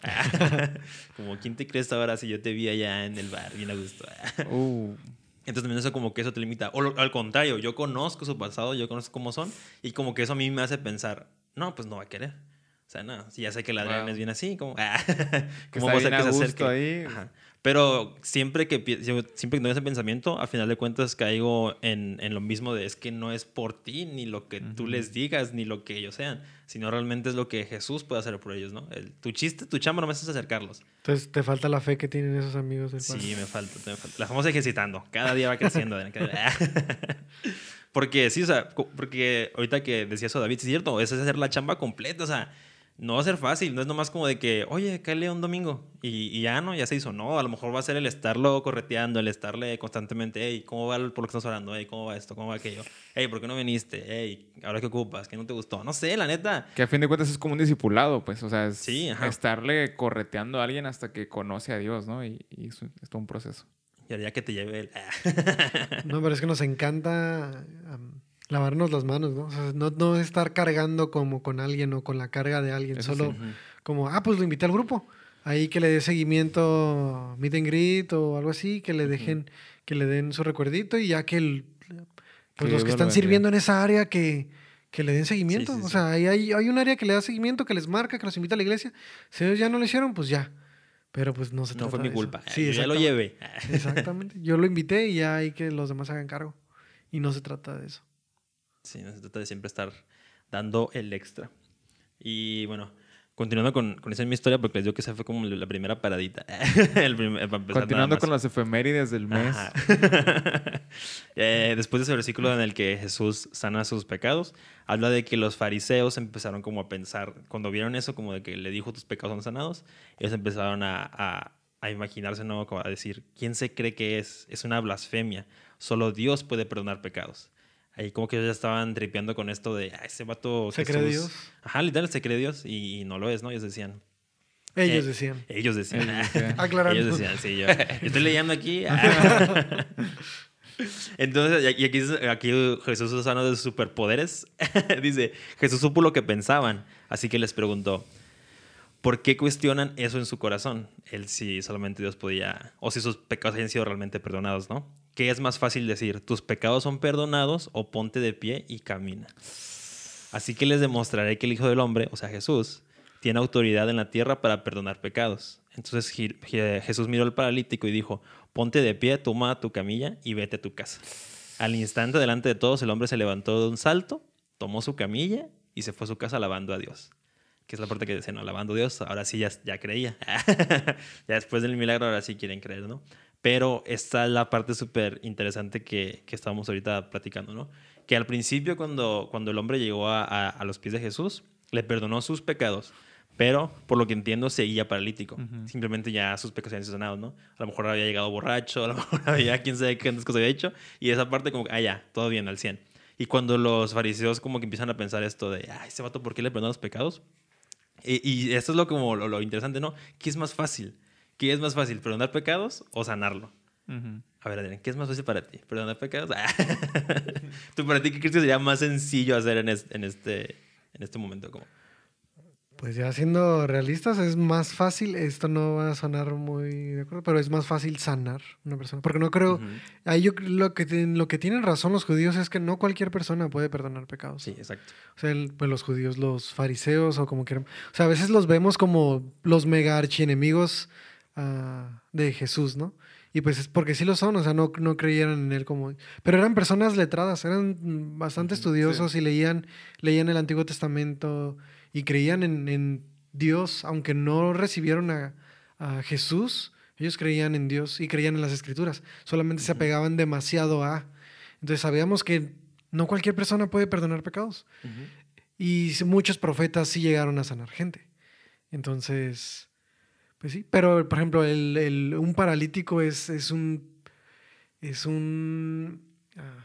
Speaker 3: como, ¿quién te crees ahora si yo te vi allá en el bar, bien a gusto? uh. Entonces también eso como que eso te limita. O al contrario, yo conozco su pasado, yo conozco cómo son, y como que eso a mí me hace pensar, no, pues no va a querer. O sea, no, si ya sé que la Adrián es bien así, como,
Speaker 4: ¿cómo a ser que se acerque? Ahí.
Speaker 3: Pero siempre que, siempre que tengo ese pensamiento, a final de cuentas caigo en, en, lo mismo de es que no es por ti, ni lo que tú les digas, ni lo que ellos sean, sino realmente es lo que Jesús puede hacer por ellos, ¿no? El, tu chiste, tu chamba no es acercarlos.
Speaker 1: Entonces, ¿te falta la fe que tienen esos amigos del
Speaker 3: Sí, me falta, me falta. La vamos ejercitando. Cada día va creciendo. porque sí, o sea, porque ahorita que decía eso David, es cierto, es hacer la chamba completa, o sea no va a ser fácil, no es nomás como de que, oye, cállate un domingo y, ya no, ya se hizo. No, a lo mejor va a ser el estarlo correteando, el estarle constantemente, hey, ¿cómo va por lo que estás orando? Hey, ¿cómo va esto? ¿Cómo va aquello? Hey, ¿por qué no viniste? Hey, ¿ahora qué ocupas? ¿Qué no te gustó? No sé, la neta.
Speaker 4: Que a fin de cuentas es como un discipulado, pues, o sea, es sí, estarle correteando a alguien hasta que conoce a Dios, ¿no? Y, es, todo un proceso.
Speaker 3: Y ya que te lleve el...
Speaker 1: no, pero es que nos encanta lavarnos las manos, ¿no? O sea, no, no estar cargando como con alguien o con la carga de alguien, solo como, ah, pues lo invité al grupo. Ahí que le dé seguimiento, meet and greet o algo así, que le dejen, que le den su recuerdito y ya que el, pues los que están sirviendo en esa área que, que le den seguimiento. o sea, ahí hay, hay, un área que le da seguimiento, que les marca, que los invita a la iglesia. Si ellos ya no lo hicieron, pues ya. Pero pues no se
Speaker 3: No fue
Speaker 1: mi
Speaker 3: culpa. Sí, ya lo llevé.
Speaker 1: Exactamente. Yo lo invité y ya hay que los demás hagan cargo. Y no se trata de eso.
Speaker 3: Sí, no se trata de siempre estar dando el extra. Y bueno, Continuando con, con esa misma historia, porque les digo que esa fue como la primera paradita. El primer- para
Speaker 4: Continuando con las efemérides del mes.
Speaker 3: Eh, después de ese versículo en el que Jesús sana sus pecados, habla de que los fariseos empezaron como a pensar, cuando vieron eso, como de que le dijo tus pecados son sanados, ellos empezaron a, a, a imaginarse, ¿no? Como a decir, ¿quién se cree que es? Es una blasfemia. Solo Dios puede perdonar pecados. Ahí como que ellos ya estaban tripeando con esto de, ah, ese vato
Speaker 1: ¿Se cree
Speaker 3: Jesús".
Speaker 1: Dios?
Speaker 3: Ajá, literal, se cree Dios y, y no lo es, ¿no? Ellos decían,
Speaker 1: Ellos
Speaker 3: Eh,
Speaker 1: decían.
Speaker 3: ellos decían.
Speaker 1: Aclarando.
Speaker 3: Ellos decían, sí, yo, yo estoy leyendo aquí. Entonces, y aquí, aquí Jesús usando de sus superpoderes, dice, Jesús supo lo que pensaban, así que les preguntó, ¿por qué cuestionan eso en su corazón? Él si solamente Dios podía, o si sus pecados habían sido realmente perdonados, ¿no? ¿Qué es más fácil decir? ¿Tus pecados son perdonados o ponte de pie y camina? Así que les demostraré que el Hijo del Hombre, o sea Jesús, tiene autoridad en la tierra para perdonar pecados. Entonces Jesús miró al paralítico y dijo, ponte de pie, toma tu camilla y vete a tu casa. Al instante delante de todos el hombre se levantó de un salto, tomó su camilla y se fue a su casa alabando a Dios. Que es la parte que dice, no, alabando a Dios, ahora sí ya, ya creía. ya después del milagro ahora sí quieren creer, ¿no? Pero esta es la parte súper interesante que, que estábamos ahorita platicando, ¿no? Que al principio cuando, cuando el hombre llegó a, a- a los pies de Jesús, le perdonó sus pecados, pero por lo que entiendo seguía paralítico. Simplemente ya sus pecados habían sido sanados, ¿no? A lo mejor había llegado borracho, a lo mejor había quién sabe qué cosas había hecho, y esa parte como, ah, ya, todo bien, al 100. Y cuando los fariseos como que empiezan a pensar esto de, ay, ese vato, ¿por qué le perdonó los pecados? Y, y esto es lo, como, lo, lo interesante, ¿no? ¿Qué es más fácil? ¿Qué es más fácil, perdonar pecados o sanarlo? A ver, Adrián, ¿qué es más fácil para ti? ¿Perdonar pecados? ¿Tú para ti qué crees que sería más sencillo hacer en, es- en este, en este momento? Como?
Speaker 1: Pues ya siendo realistas, es más fácil, esto no va a sonar muy de acuerdo, pero es más fácil sanar una persona. Porque no creo, ahí yo lo que, tienen- lo que tienen razón los judíos es que no cualquier persona puede perdonar pecados.
Speaker 3: Sí, exacto.
Speaker 1: O sea, el- pues los judíos, los fariseos o como quieran. O sea, a veces los vemos como los mega archienemigos ah, de Jesús, ¿no? Y pues es porque sí lo son, o sea, no, no creyeran en él como... Pero eran personas letradas, eran bastante estudiosos y leían, leían el Antiguo Testamento y creían en, en Dios, aunque no recibieron a, a Jesús, ellos creían en Dios y creían en las Escrituras, solamente se apegaban demasiado a... Entonces sabíamos que no cualquier persona puede perdonar pecados. Y muchos profetas sí llegaron a sanar gente. Entonces, pues sí. Pero, por ejemplo, el, el- un paralítico es, es un. Es un. ah,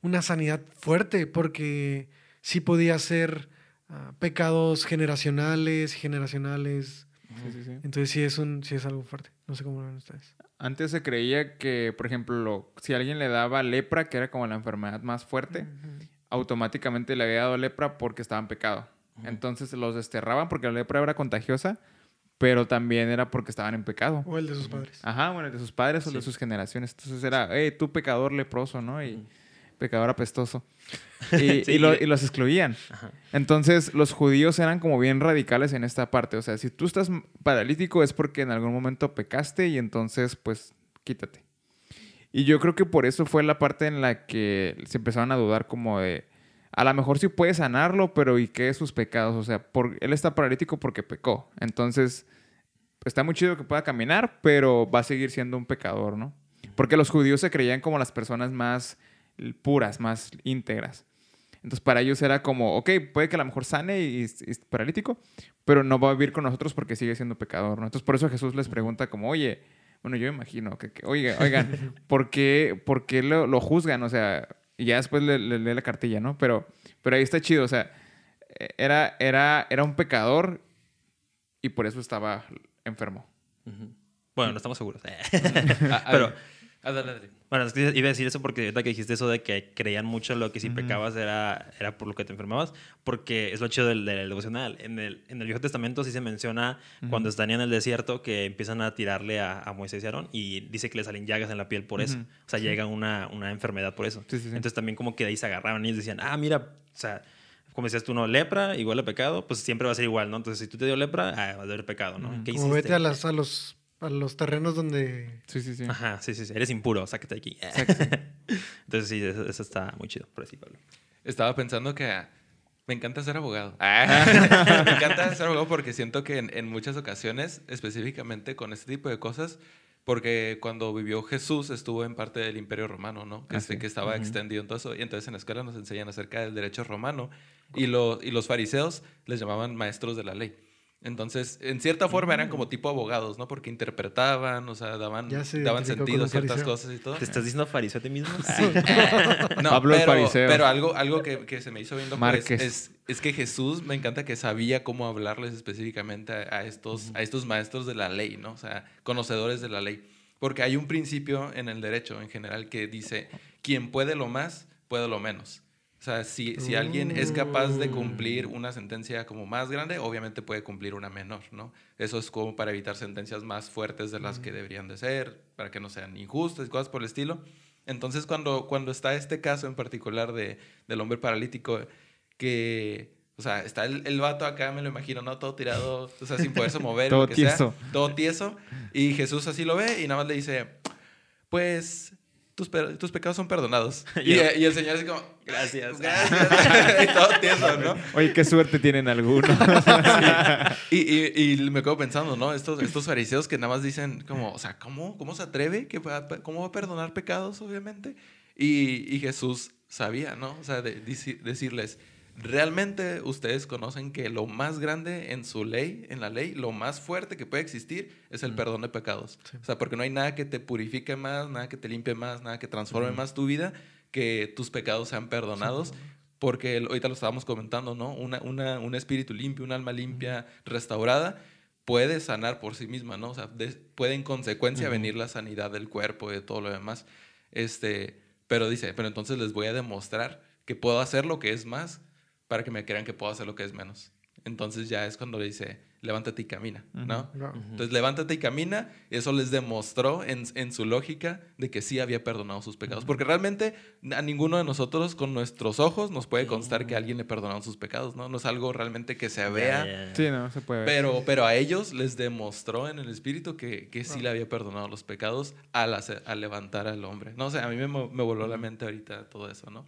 Speaker 1: una sanidad fuerte porque sí podía ser ah, pecados generacionales, generacionales.
Speaker 4: Sí, sí, sí.
Speaker 1: Entonces sí es, un, sí es algo fuerte. No sé cómo lo ven ustedes.
Speaker 4: Antes se creía que, por ejemplo, lo- si alguien le daba lepra, que era como la enfermedad más fuerte, automáticamente le había dado lepra porque estaba en pecado. Entonces los desterraban porque la lepra era contagiosa, pero también era porque estaban en pecado.
Speaker 1: O el de sus padres.
Speaker 4: Ajá, bueno, de sus padres o de sus generaciones. Entonces era, hey, tú pecador leproso, ¿no? Y pecador apestoso. Y,
Speaker 3: Sí,
Speaker 4: y lo-
Speaker 3: y-
Speaker 4: y los excluían.
Speaker 3: Ajá.
Speaker 4: Entonces, los judíos eran como bien radicales en esta parte. O sea, si tú estás paralítico es porque en algún momento pecaste y entonces, pues, quítate. Y yo creo que por eso fue la parte en la que se empezaron a dudar como de, a lo mejor sí puede sanarlo, pero ¿y qué es sus pecados? O sea, por, él está paralítico porque pecó. Entonces, está muy chido que pueda caminar, pero va a seguir siendo un pecador, ¿no? Porque los judíos se creían como las personas más puras, más íntegras. Entonces, para ellos era como, ok, puede que a lo mejor sane y, es paralítico, pero no va a vivir con nosotros porque sigue siendo pecador, ¿no? Entonces, por eso Jesús les pregunta como, oye, bueno, yo me imagino que, que, oiga, oigan, ¿por qué, por qué lo, lo juzgan? O sea, y ya después le, le lee la cartilla, ¿no? Pero, pero ahí está chido, o sea, era, era, era un pecador y por eso estaba enfermo.
Speaker 3: Bueno, no estamos seguros. Pero-
Speaker 2: dale.
Speaker 3: Bueno, es que iba a decir eso porque ahorita que dijiste eso de que creían mucho lo que si
Speaker 4: Ujú.
Speaker 3: pecabas era, era por lo que te enfermabas, porque es lo chido del, del devocional. En el, en el Viejo Testamento sí se menciona cuando están en el desierto que empiezan a tirarle a, a Moisés y Aarón y dice que le salen llagas en la piel por eso.
Speaker 4: Ujú.
Speaker 3: O sea, llega una, una enfermedad por eso.
Speaker 4: Sí, sí, sí.
Speaker 3: Entonces también como que de ahí se agarraban y ellos decían, ah, mira, o sea, como decías tú, no, lepra, igual a pecado, pues siempre va a ser igual, ¿no? Entonces si tú te dio lepra, ah, va a haber pecado, ¿no? ¿Qué
Speaker 1: Como
Speaker 3: hiciste?
Speaker 1: vete a, las, a, los, a los terrenos donde
Speaker 4: Sí, sí, sí.
Speaker 3: Ajá, sí, sí, sí. Eres impuro, sácate de aquí.
Speaker 4: Exacto.
Speaker 3: Entonces sí, eso, eso está muy chido, por así Pablo.
Speaker 2: Estaba pensando que Me encanta ser abogado.
Speaker 3: Ah.
Speaker 2: me encanta ser abogado porque siento que en, en, muchas ocasiones, específicamente con este tipo de cosas, porque cuando vivió Jesús estuvo en parte del Imperio Romano, ¿no? Que,
Speaker 4: Ah,
Speaker 2: que estaba extendido en todo eso. Y entonces en la escuela nos enseñan acerca del derecho romano. Y, lo, y los fariseos les llamaban maestros de la ley. Entonces, en cierta forma eran como tipo abogados, ¿no? Porque interpretaban, o sea, daban,
Speaker 1: se
Speaker 2: daban sentido a ciertas
Speaker 1: fariseo.
Speaker 2: cosas y todo.
Speaker 3: ¿Te estás diciendo fariseo a ti mismo?
Speaker 2: Sí. No,
Speaker 4: Pablo el
Speaker 2: pero,
Speaker 4: fariseo.
Speaker 2: pero algo, algo que, que se me hizo bien loco es, es, es que Jesús me encanta que sabía cómo hablarles específicamente a, a estos, a estos maestros de la ley, ¿no? O sea, conocedores de la ley. Porque hay un principio en el derecho en general que dice, quien puede lo más, puede lo menos. O sea, si, si alguien es capaz de cumplir una sentencia como más grande, obviamente puede cumplir una menor, ¿no? Eso es como para evitar sentencias más fuertes de las que deberían de ser, para que no sean injustas y cosas por el estilo. Entonces, cuando, cuando está este caso en particular de, del hombre paralítico, que, o sea, está el, el vato acá, me lo imagino, ¿no? Todo tirado, o sea, sin poderse mover.
Speaker 4: Todo
Speaker 2: lo que sea,
Speaker 4: tieso.
Speaker 2: todo tieso. Y Jesús así lo ve y nada más le dice, pues, tus, pe- tus pecados son perdonados. Y, y el Señor así como,
Speaker 3: Gracias.
Speaker 2: gracias. y todo tieso, ¿no?
Speaker 4: Oye, qué suerte tienen algunos.
Speaker 2: Y, y, y me quedo pensando, ¿no? Estos, estos fariseos que nada más dicen como, o sea, ¿cómo, cómo se atreve? ¿Que va, ¿Cómo va a perdonar pecados, obviamente? Y, y Jesús sabía, ¿no? O sea, de, dici- decirles, realmente ustedes conocen que lo más grande en su ley, en la ley, lo más fuerte que puede existir es el perdón de pecados. O sea, porque no hay nada que te purifique más, nada que te limpie más, nada que transforme más tu vida, que tus pecados sean perdonados. Porque el- ahorita lo estábamos comentando, ¿no? Una, una, un espíritu limpio, un alma limpia, restaurada, puede sanar por sí misma, ¿no? O sea, de- puede en consecuencia venir la sanidad del cuerpo y de todo lo demás. Este, pero dice, pero entonces les voy a demostrar que puedo hacer lo que es más para que me crean que puedo hacer lo que es menos. Entonces ya es cuando le dice, levántate y camina, ¿no?
Speaker 1: Wow.
Speaker 2: Entonces levántate y camina. Eso les demostró en, en su lógica de que sí había perdonado sus pecados. Porque realmente a ninguno de nosotros con nuestros ojos nos puede constar que alguien le perdonó sus pecados, ¿no? No es algo realmente que se vea.
Speaker 3: Ya, ya.
Speaker 4: Sí, no, se puede ver.
Speaker 2: Pero, pero a ellos les demostró en el espíritu que, que sí le había perdonado los pecados al, hacer- al levantar al hombre. No sé, a mí me, me voló la mente ahorita todo eso, ¿no?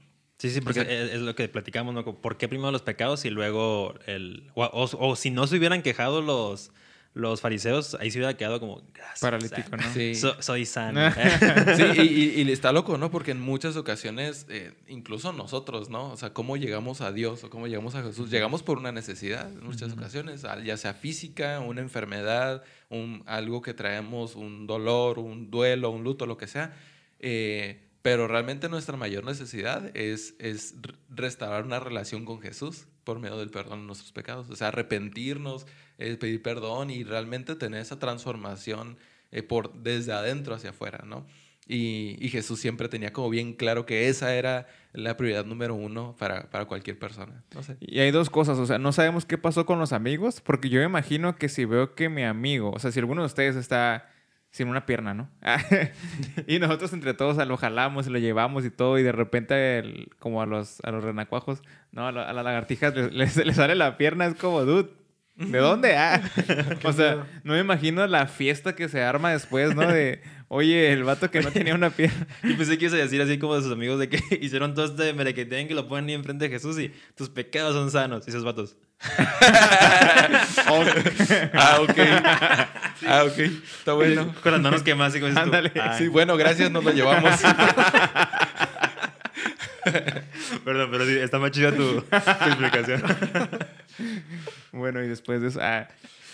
Speaker 3: Sí, sí, porque
Speaker 2: O sea-
Speaker 3: es, es lo que platicamos, ¿no? ¿Por qué primero los pecados y luego el... O, o- o si no se hubieran quejado los, los fariseos, ahí se hubiera quedado como... "Gracias,
Speaker 4: Paralítico. ¿no?
Speaker 2: Sí.
Speaker 3: So- soy sano.
Speaker 2: Sí, y, y- y está loco, ¿no? Porque en muchas ocasiones, eh, incluso nosotros, ¿no? O sea, cómo llegamos a Dios o cómo llegamos a Jesús. Llegamos por una necesidad en muchas ocasiones, ya sea física, una enfermedad, un, algo que traemos, un dolor, un duelo, un luto, lo que sea. Eh, pero realmente nuestra mayor necesidad es, es restaurar una relación con Jesús por medio del perdón de nuestros pecados. O sea, arrepentirnos, eh, pedir perdón y realmente tener esa transformación eh, por, desde adentro hacia afuera, ¿no? Y, y Jesús siempre tenía como bien claro que esa era la prioridad número uno para, para cualquier persona.
Speaker 4: Y hay dos cosas, o sea, no sabemos qué pasó con los amigos, porque yo me imagino que si veo que mi amigo, o sea, si alguno de ustedes está sin una pierna, ¿no? y nosotros entre todos lo jalamos y lo llevamos y todo, y de repente, el- como a los, a los renacuajos, no, a, la- a las lagartijas les, sale la pierna, es como, dude. ¿De dónde? Ah. o sea, no me imagino la fiesta que se arma después, ¿no? De, oye, el vato que no tenía una pierna.
Speaker 3: Yo pensé que ibas a decir así como de sus amigos de que hicieron todo este merequetén que lo ponen ahí enfrente de Jesús y tus pecados son sanos. Y esos vatos.
Speaker 2: Ah, ok. Ah, ok. Está bueno.
Speaker 3: Con las manos quemadas y como dices tú,
Speaker 4: Ándale.
Speaker 2: Sí, bueno, gracias, nos lo llevamos.
Speaker 3: Perdón, pero sí, está más chida tu, tu explicación.
Speaker 4: Bueno, y después de eso. ah,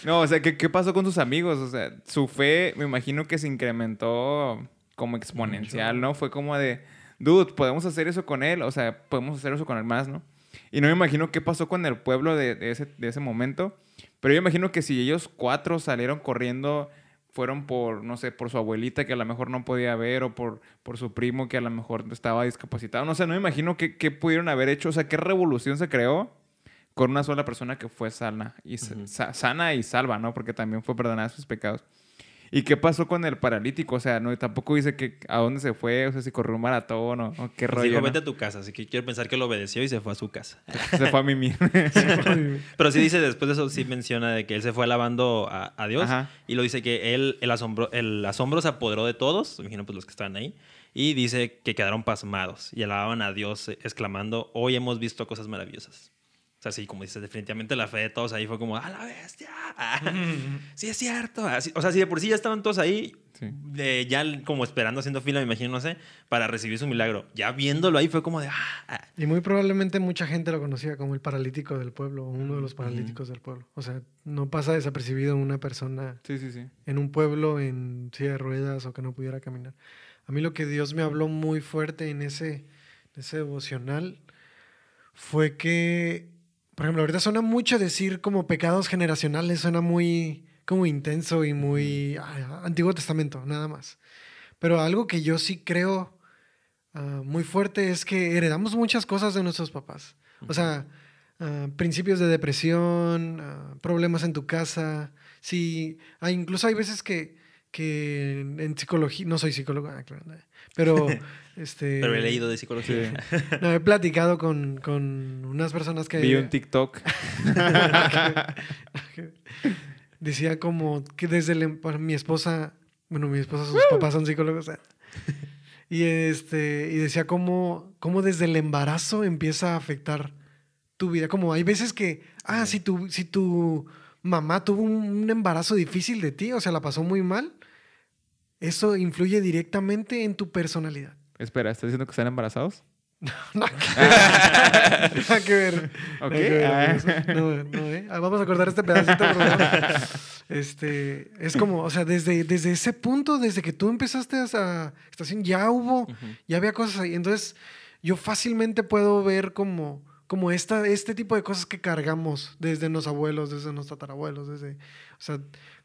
Speaker 4: No, o sea, ¿qué, ¿qué pasó con sus amigos? O sea, su fe, me imagino que se incrementó como exponencial, ¿no? Fue como de, dude, podemos hacer eso con él, o sea, podemos hacer eso con él más, ¿no? Y no me imagino qué pasó con el pueblo de, de ese, de ese momento, pero yo imagino que si ellos cuatro salieron corriendo, fueron por, no sé, por su abuelita que a lo mejor no podía ver, o por, por su primo que a lo mejor estaba discapacitado, no sé, no me imagino qué, qué pudieron haber hecho, o sea, qué revolución se creó con una sola persona que fue sana y, sa-
Speaker 3: Ujú.
Speaker 4: sa- sana y salva, ¿no? Porque también fue perdonada sus pecados. ¿Y qué pasó con el paralítico? O sea, no, tampoco dice que a dónde se fue, o sea, si corrió un maratón o, o qué
Speaker 3: Pues
Speaker 4: rollo.
Speaker 3: dijo,
Speaker 4: ¿no?
Speaker 3: vete a tu casa. Así que quiero pensar que lo obedeció y se fue a su casa.
Speaker 4: Se fue a mimir.
Speaker 3: Pero sí dice, después de eso, sí menciona de que él se fue alabando a, a Dios.
Speaker 4: Ajá.
Speaker 3: Y lo dice que él, el asombro, el asombro se apoderó de todos, me imagino pues los que estaban ahí. Y dice que quedaron pasmados y alababan a Dios exclamando, hoy hemos visto cosas maravillosas. O sea, sí, como dices, definitivamente la fe de todos ahí fue como, ¡a la bestia! sí, es cierto. Así- o sea, si de por sí ya estaban todos ahí,
Speaker 4: Sí.
Speaker 3: de- ya como esperando, haciendo fila, me imagino, no sé, para recibir su milagro. Ya viéndolo ahí fue como de, ¡ah!
Speaker 1: Y muy probablemente mucha gente lo conocía como el paralítico del pueblo, o uno de los paralíticos del pueblo. O sea, no pasa desapercibido una persona
Speaker 4: Sí, sí, sí.
Speaker 1: en un pueblo en silla de ruedas o que no pudiera caminar. A mí lo que Dios me habló muy fuerte en ese, en ese devocional fue que, por ejemplo, ahorita suena mucho decir como pecados generacionales, suena muy como intenso y muy ah, Antiguo Testamento, nada más. Pero algo que yo sí creo ah, muy fuerte es que heredamos muchas cosas de nuestros papás. O sea, ah, principios de depresión, ah, problemas en tu casa. Sí, hay, incluso hay veces que, que en, psicología, no soy psicólogo, claro, pero este,
Speaker 3: Pero he leído de psicología.
Speaker 1: no, he platicado con, con unas personas que
Speaker 4: Vi un TikTok.
Speaker 1: decía como que desde el, em- mi esposa, bueno, mi esposa, sus papás son psicólogos, eh, y este, y decía como, como desde el embarazo empieza a afectar tu vida. Como hay veces que, ah, si tu, si tu mamá tuvo un, un embarazo difícil de ti, o sea, la pasó muy mal, eso influye directamente en tu personalidad.
Speaker 4: Espera, ¿estás diciendo que están embarazados?
Speaker 1: Nada que- nada que ver.
Speaker 4: Ok.
Speaker 1: Nada que ver,
Speaker 4: Ah.
Speaker 1: No, no, ¿eh? Ah, Vamos a cortar este pedacito. Este, es como, o sea, desde, desde ese punto, desde que tú empezaste a estación, ya hubo, ya había cosas ahí. Entonces, yo fácilmente puedo ver como, como esta, este tipo de cosas que cargamos desde los abuelos, desde los tatarabuelos, desde, o sea,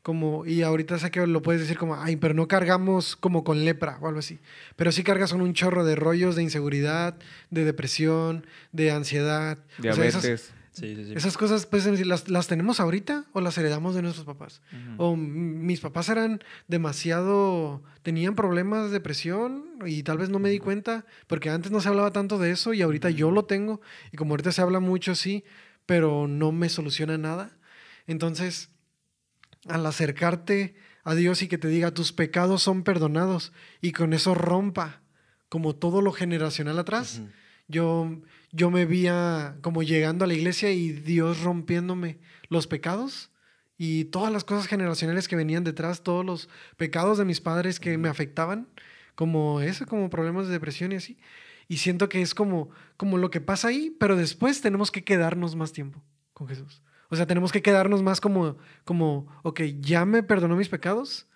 Speaker 1: como, y ahorita sé que lo puedes decir como, ay, pero no cargamos como con lepra o algo así, pero sí cargas con un chorro de rollos de inseguridad, de depresión, de ansiedad. O sea, esas-
Speaker 4: Diabetes.
Speaker 3: Sí, sí, sí.
Speaker 1: esas cosas, pues, ¿las, ¿las tenemos ahorita o las heredamos de nuestros papás? O mis papás eran demasiado, tenían problemas de depresión y tal vez no me di cuenta, porque antes no se hablaba tanto de eso y ahorita yo lo tengo, y como ahorita se habla mucho, sí, pero no me soluciona nada. Entonces, al acercarte a Dios y que te diga, tus pecados son perdonados, y con eso rompa como todo lo generacional atrás, yo, yo me veía como llegando a la iglesia y Dios rompiéndome los pecados y todas las cosas generacionales que venían detrás, todos los pecados de mis padres que me afectaban, como eso, como problemas de depresión y así. Y siento que es como, como lo que pasa ahí, pero después tenemos que quedarnos más tiempo con Jesús. O sea, tenemos que quedarnos más como, como, ok, ya me perdonó mis pecados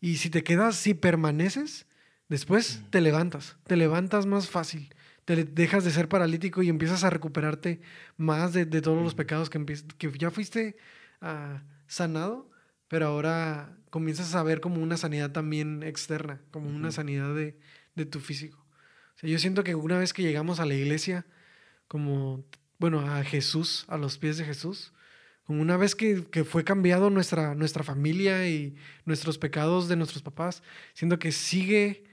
Speaker 1: y si te quedas, si permaneces, después te levantas, te levantas más fácil, te dejas de ser paralítico y empiezas a recuperarte más de, de todos los pecados que, que ya fuiste ah, sanado, pero ahora comienzas a ver como una sanidad también externa, como una sanidad de, de tu físico. O sea, yo siento que una vez que llegamos a la iglesia, como, bueno, a Jesús, a los pies de Jesús, una vez que, que fue cambiado nuestra, nuestra familia y nuestros pecados de nuestros papás, siento que sigue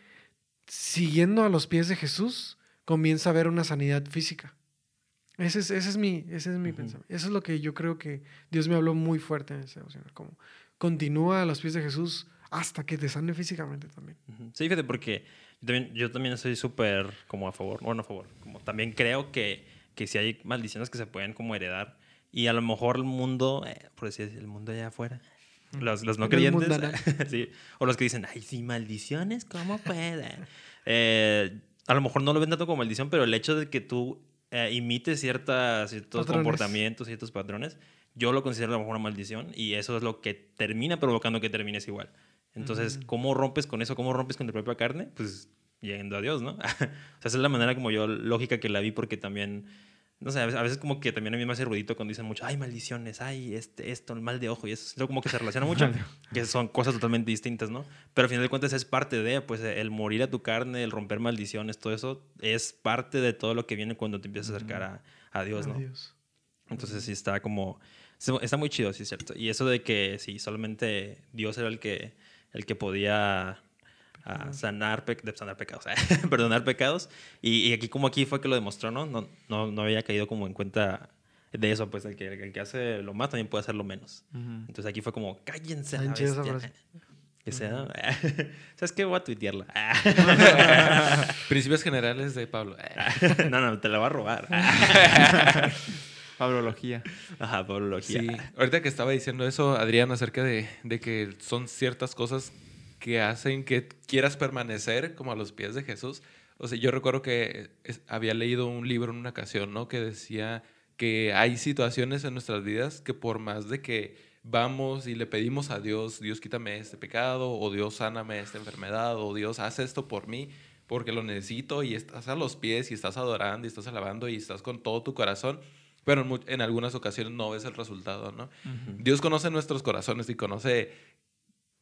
Speaker 1: siguiendo a los pies de Jesús, comienza a haber una sanidad física. Ese es, ese es mi, ese es mi
Speaker 3: Ujú.
Speaker 1: pensamiento. Eso es lo que yo creo que Dios me habló muy fuerte en ese devocional, Como continúa a los pies de Jesús hasta que te sane físicamente también.
Speaker 3: Ujú. Sí, fíjate, porque yo también, yo también estoy súper como a favor, bueno, a favor, como también creo que, que si hay maldiciones que se pueden como heredar y a lo mejor el mundo, eh, por decir el mundo allá afuera, los, los no creyentes, sí, o los que dicen, ay, sí, maldiciones, ¿cómo pueden? Eh, a lo mejor no lo ven tanto como maldición, pero el hecho de que tú eh, imites ciertas, ciertos
Speaker 1: Patrones.
Speaker 3: comportamientos, ciertos patrones, yo lo considero a lo mejor una maldición y eso es lo que termina provocando que termines igual. Entonces. ¿cómo rompes con eso? ¿Cómo rompes con tu propia carne? Pues yendo a Dios, ¿no? o sea, esa es la manera como yo lógica que la vi porque también, no sé, a veces, como que también a mí me hace ruidito cuando dicen mucho, ay, maldiciones, ay, este, esto, el mal de ojo y eso. Siento como que se relaciona mucho, que son cosas totalmente distintas, ¿no? Pero al final de cuentas es parte de, pues, el morir a tu carne, el romper maldiciones, todo eso es parte de todo lo que viene cuando te empiezas a acercar a, a Dios, ¿no?
Speaker 1: Adiós.
Speaker 3: Entonces sí está como... Está muy chido, sí es cierto. Y eso de que sí, solamente Dios era el que, el que podía ah, sanar, pe- de- sanar pecados, perdonar pecados. Y, y aquí como aquí fue que lo demostró, ¿no? No, no, no había caído como en cuenta de eso, pues el que, el que hace lo más también puede hacer lo menos. Entonces aquí fue como, cállense. a la
Speaker 1: Está chida esa
Speaker 3: bestia".
Speaker 1: frase.
Speaker 3: Que sea, ¿sabes qué? Voy a tuitearla.
Speaker 2: Principios generales de Pablo.
Speaker 3: no, no, te la voy a robar.
Speaker 4: Pablología.
Speaker 3: Ajá, pablología.
Speaker 2: Sí, ahorita que estaba diciendo eso, Adrián, acerca de, de que son ciertas cosas que hacen que quieras permanecer como a los pies de Jesús. O sea, yo recuerdo que es- había leído un libro en una ocasión, ¿no? Que decía que hay situaciones en nuestras vidas que por más de que vamos y le pedimos a Dios, Dios quítame este pecado, o Dios sáname esta enfermedad, o Dios haz esto por mí, porque lo necesito, y estás a los pies y estás adorando y estás alabando y estás con todo tu corazón, pero en algunas ocasiones no ves el resultado, ¿no? Dios conoce nuestros corazones y conoce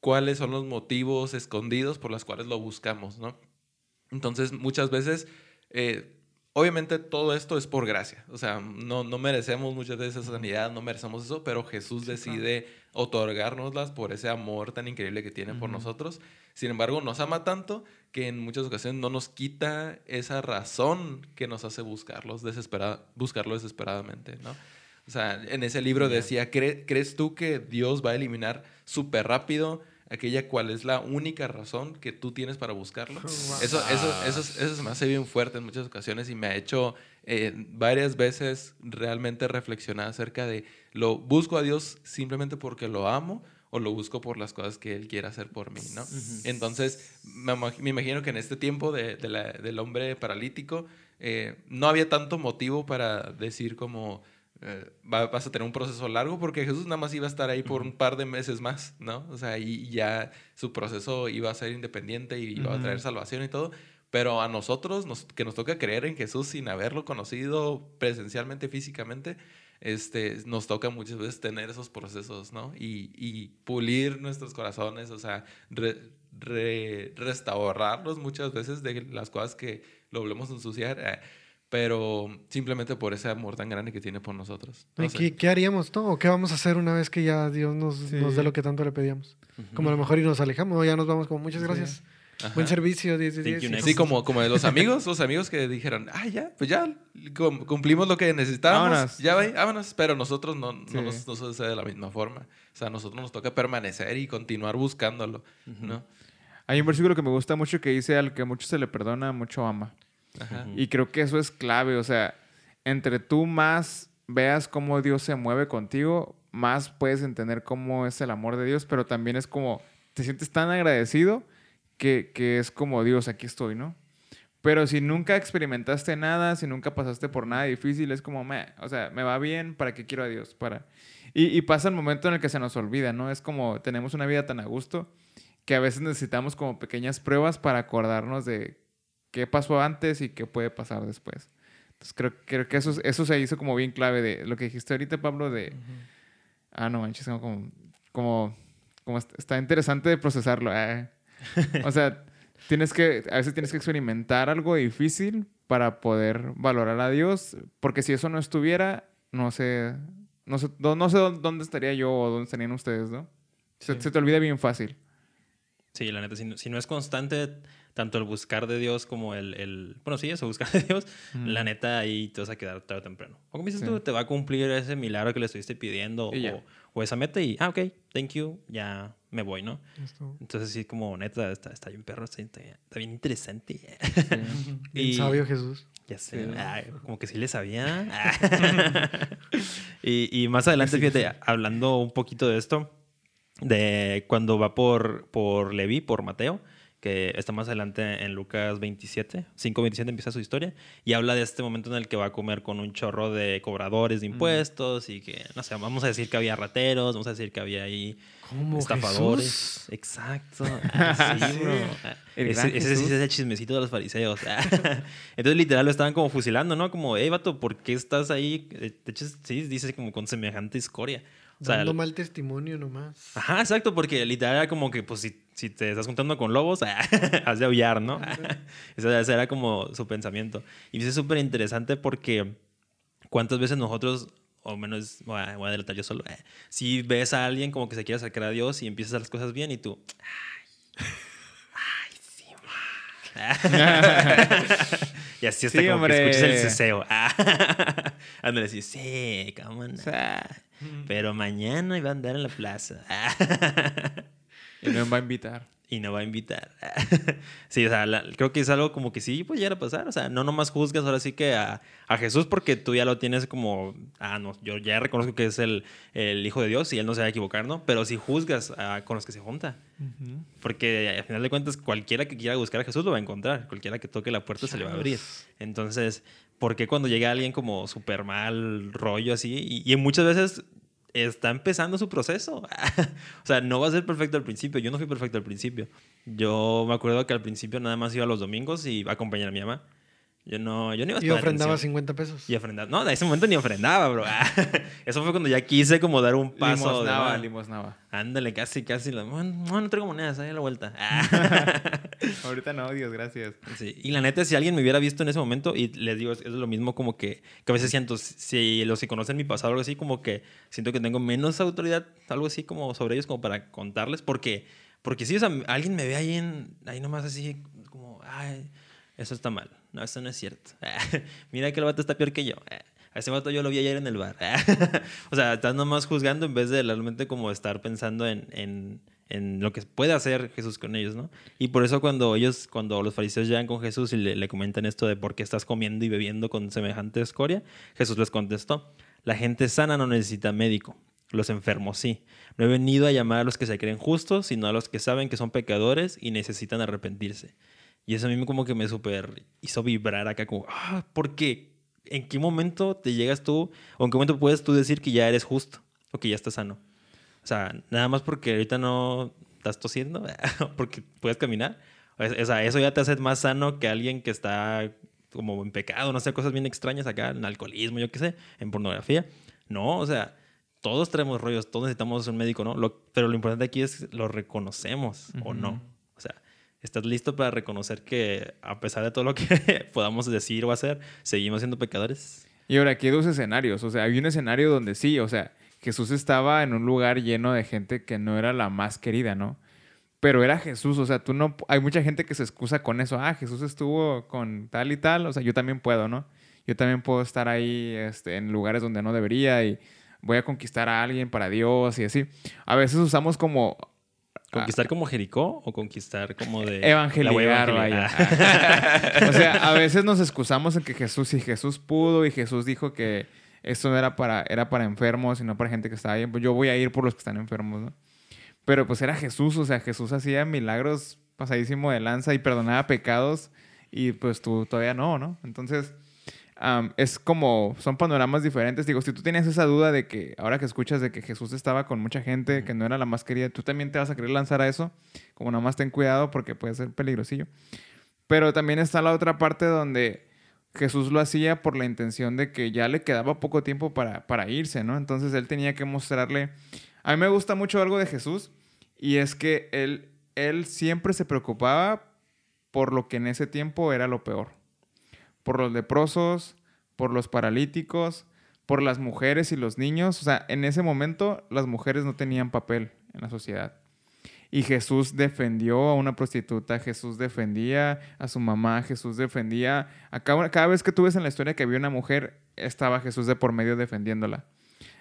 Speaker 2: cuáles son los motivos escondidos por los cuales lo buscamos, ¿no? Entonces, muchas veces, eh, obviamente todo esto es por gracia. O sea, no, no merecemos muchas veces esa sanidad, no merecemos eso, pero Jesús decide otorgárnoslas por ese amor tan increíble que tiene por nosotros. Sin embargo, nos ama tanto que en muchas ocasiones no nos quita esa razón que nos hace buscarlos desesperada, buscarlo desesperadamente, ¿no? O sea, en ese libro decía, "¿Cre- ¿crees tú que Dios va a eliminar súper rápido aquella cual es la única razón que tú tienes para buscarlo? Eso, eso, eso, eso se me hace bien fuerte en muchas ocasiones y me ha hecho eh, varias veces realmente reflexionar acerca de, ¿lo busco a Dios simplemente porque lo amo? o lo busco por las cosas que Él quiere hacer por mí, ¿no? Entonces, me, imag- me imagino que en este tiempo de, de la- del hombre paralítico, eh, no había tanto motivo para decir como, eh, va- vas a tener un proceso largo, porque Jesús nada más iba a estar ahí por un par de meses más, ¿no? O sea, y ya su proceso iba a ser independiente y iba a traer salvación y todo. Pero a nosotros, nos- que nos toca creer en Jesús sin haberlo conocido presencialmente, físicamente, este, nos toca muchas veces tener esos procesos, ¿no? Y, y pulir nuestros corazones, o sea, re- re- restaurarlos muchas veces de las cosas que lo volvemos a ensuciar, eh, pero simplemente por ese amor tan grande que tiene por nosotros. No
Speaker 1: ¿Y
Speaker 2: sé.
Speaker 1: ¿Qué, qué haríamos, no? ¿O qué vamos a hacer una vez que ya Dios nos,
Speaker 4: Sí.
Speaker 1: nos dé lo que tanto le pedíamos? Como a lo mejor y nos alejamos, o ya nos vamos como muchas
Speaker 4: Sí.
Speaker 1: gracias.
Speaker 2: Ajá.
Speaker 1: Buen servicio, 10 de
Speaker 3: Thank
Speaker 1: 10.
Speaker 3: you,
Speaker 1: y
Speaker 3: next.
Speaker 2: Sí, como, como de los amigos, los amigos que dijeron, ah, ya, pues ya cum- cumplimos lo que necesitábamos,
Speaker 4: Vámonos.
Speaker 2: ya va, vámonos, pero nosotros no, no nos no sucede de la misma forma. O sea, a nosotros nos toca permanecer y continuar buscándolo, ¿no?
Speaker 4: Hay un versículo que me gusta mucho que dice al que mucho se le perdona, mucho ama.
Speaker 2: Ajá.
Speaker 4: Y creo que eso es clave, o sea, entre tú más veas cómo Dios se mueve contigo, más puedes entender cómo es el amor de Dios, pero también es como, te sientes tan agradecido que, que es como, Dios, aquí estoy, ¿no? Pero si nunca experimentaste nada, si nunca pasaste por nada difícil, es como, "Meh", o sea, me va bien, ¿para qué quiero a Dios? Para... Y, y pasa el momento en el que se nos olvida, ¿no? Es como, tenemos una vida tan a gusto que a veces necesitamos como pequeñas pruebas para acordarnos de qué pasó antes y qué puede pasar después. Entonces creo, creo que eso, eso se hizo como bien clave de lo que dijiste ahorita, Pablo, de... Ah, no manches, como... como, como, como est- está interesante de procesarlo. ah. O sea, tienes que, a veces tienes que experimentar algo difícil para poder valorar a Dios, porque si eso no estuviera, no sé, no sé, no sé dó- dónde estaría yo o dónde estarían ustedes, ¿no? Se,
Speaker 2: Sí.
Speaker 4: se te olvida bien fácil.
Speaker 3: Sí, la neta, si no, si no es constante tanto el buscar de Dios como el, el bueno, sí, eso, buscar de Dios, la neta ahí te vas a quedar tarde o temprano. O como dices
Speaker 4: Sí.
Speaker 3: tú, te va a cumplir ese milagro que le estuviste pidiendo o, o esa meta y, ah, ok, thank you, ya me voy, ¿no?
Speaker 1: Esto,
Speaker 3: Entonces sí, como neta, está, está bien perro, está, está bien interesante.
Speaker 1: bien
Speaker 3: Y-
Speaker 1: sabio Jesús.
Speaker 3: Ya sé, ay, como que sí le sabía. y, y más adelante, fíjate, hablando un poquito de esto, de cuando va por, por Leví, por Mateo, que está más adelante en Lucas 27, 5.27 empieza su historia, y habla de este momento en el que va a comer con un chorro de cobradores de impuestos y que, no sé, vamos a decir que había rateros, vamos a decir que había ahí
Speaker 1: ¿Cómo
Speaker 3: estafadores.
Speaker 1: Jesús?
Speaker 3: Exacto. Ah, sí, bro. Ese, ese sí
Speaker 4: Jesús.
Speaker 3: es el chismecito de los fariseos. Entonces, literal, lo estaban como fusilando, ¿no? Como, hey, vato, ¿por qué estás ahí? Eh, De hecho, sí, dice como con semejante escoria. O sea,
Speaker 1: Dando
Speaker 3: el-
Speaker 1: mal testimonio nomás.
Speaker 3: Ajá, exacto, porque literal era como que, pues, si, si te estás juntando con lobos, has de aullar, ¿no? ese, ese era como su pensamiento. Y dice súper interesante porque cuántas veces nosotros, o menos, voy a, voy a adelantar yo solo, eh, si ves a alguien como que se quiere acercar a Dios y empiezas a hacer las cosas bien y tú, ay, ay, sí, ma". y así hasta
Speaker 4: Sí,
Speaker 3: como que
Speaker 4: hombre.
Speaker 3: escuchas el ceseo. Ándale, así, sí, cómo no.
Speaker 4: O sea,
Speaker 3: Pero mañana iba a andar en la plaza.
Speaker 4: Y no me va a invitar.
Speaker 3: y no va a invitar. sí, o sea, creo que es algo como que sí puede llegar a pasar. O sea, no nomás juzgas ahora sí que a, a, Jesús porque tú ya lo tienes como, ah, no, yo ya reconozco que es el, el Hijo de Dios y él no se va a equivocar, ¿no? Pero sí juzgas con los que se junta. Porque al final de cuentas, cualquiera que quiera buscar a Jesús lo va a encontrar. Cualquiera que toque la puerta se le va a abrir. Entonces, ¿por qué cuando llega alguien como súper mal rollo así? y muchas veces está empezando su proceso. o sea, no va a ser perfecto al principio. Yo no fui perfecto al principio. Yo me acuerdo que al principio nada más iba los domingos y a acompañar a mi mamá. Yo no, yo no iba a
Speaker 1: Y ofrendaba 50 pesos.
Speaker 3: Y ofrendaba. No, en ese momento ni ofrendaba, bro. Eso fue cuando ya quise como dar un paso.
Speaker 4: Limosnaba, limosnaba.
Speaker 3: Ándale, casi, casi. No, no traigo monedas, ahí a la vuelta.
Speaker 4: Ahorita no, Dios, gracias.
Speaker 3: Sí. Y la neta, si alguien me hubiera visto en ese momento, y les digo, es, lo mismo como que, que a veces siento, si los que conocen mi pasado, algo así, como que siento que tengo menos autoridad, algo así como sobre ellos, como para contarles, porque, porque si o sea, alguien me ve ahí, en, ahí nomás así, como, ay, eso está mal no, eso no es cierto. Mira que el vato está peor que yo. A ese vato yo lo vi ayer en el bar. o sea, estás nomás juzgando en vez de realmente como estar pensando en, en, en, lo que puede hacer Jesús con ellos, ¿no? Y por eso cuando ellos, cuando los fariseos llegan con Jesús y le, le comentan esto de por qué estás comiendo y bebiendo con semejante escoria, Jesús les contestó, la gente sana no necesita médico, los enfermos sí. No he venido a llamar a los que se creen justos, sino a los que saben que son pecadores y necesitan arrepentirse. Y eso a mí como que me super hizo vibrar acá como, ah, ¿por qué? ¿En qué momento te llegas tú, o en qué momento puedes tú decir que ya eres justo o que ya estás sano? O sea, nada más porque ahorita no estás tosiendo, porque puedes caminar. O sea, eso ya te hace más sano que alguien que está como en pecado, no sé, cosas bien extrañas acá, en alcoholismo, yo qué sé, en pornografía. No, o sea, todos tenemos rollos, todos necesitamos un médico, ¿no? Lo, pero lo importante aquí es lo reconocemos o no. ¿Estás listo para reconocer que a pesar de todo lo que podamos decir o hacer, seguimos siendo pecadores?
Speaker 4: Y ahora aquí hay dos escenarios. O sea, hay un escenario donde sí, o sea, Jesús estaba en un lugar lleno de gente que no era la más querida, ¿no? Pero era Jesús, o sea, tú no... Hay mucha gente que se excusa con eso. Ah, Jesús estuvo con tal y tal, o sea, yo también puedo, ¿no? Yo también puedo estar ahí este, en lugares donde no debería y voy a conquistar a alguien para Dios y así. A veces usamos como
Speaker 3: ¿Conquistar como Jericó o conquistar como de...
Speaker 4: Evangelizar, vaya. o sea, a veces nos excusamos en que Jesús, y Jesús pudo y Jesús dijo que esto no era para, era para enfermos, sino para gente que estaba bien, pues yo voy a ir por los que están enfermos, ¿no? Pero pues era Jesús, o sea, Jesús hacía milagros pasadísimo de lanza y perdonaba pecados y pues tú todavía no, ¿no? Entonces es como, son panoramas diferentes. Digo, si tú tienes esa duda de que ahora que escuchas de que Jesús estaba con mucha gente, que no era la más querida, tú también te vas a querer lanzar a eso, como nada más ten cuidado porque puede ser peligrosillo. Pero también está la otra parte donde Jesús lo hacía por la intención de que ya le quedaba poco tiempo para, para irse, ¿no? Entonces él tenía que mostrarle... A mí me gusta mucho algo de Jesús y es que él, él siempre se preocupaba por lo que en ese tiempo era lo peor por los leprosos, por los paralíticos, por las mujeres y los niños. O sea, en ese momento las mujeres no tenían papel en la sociedad. Y Jesús defendió a una prostituta, Jesús defendía a su mamá, Jesús defendía... A cada, vez que tú ves en la historia que había una mujer, estaba Jesús de por medio defendiéndola.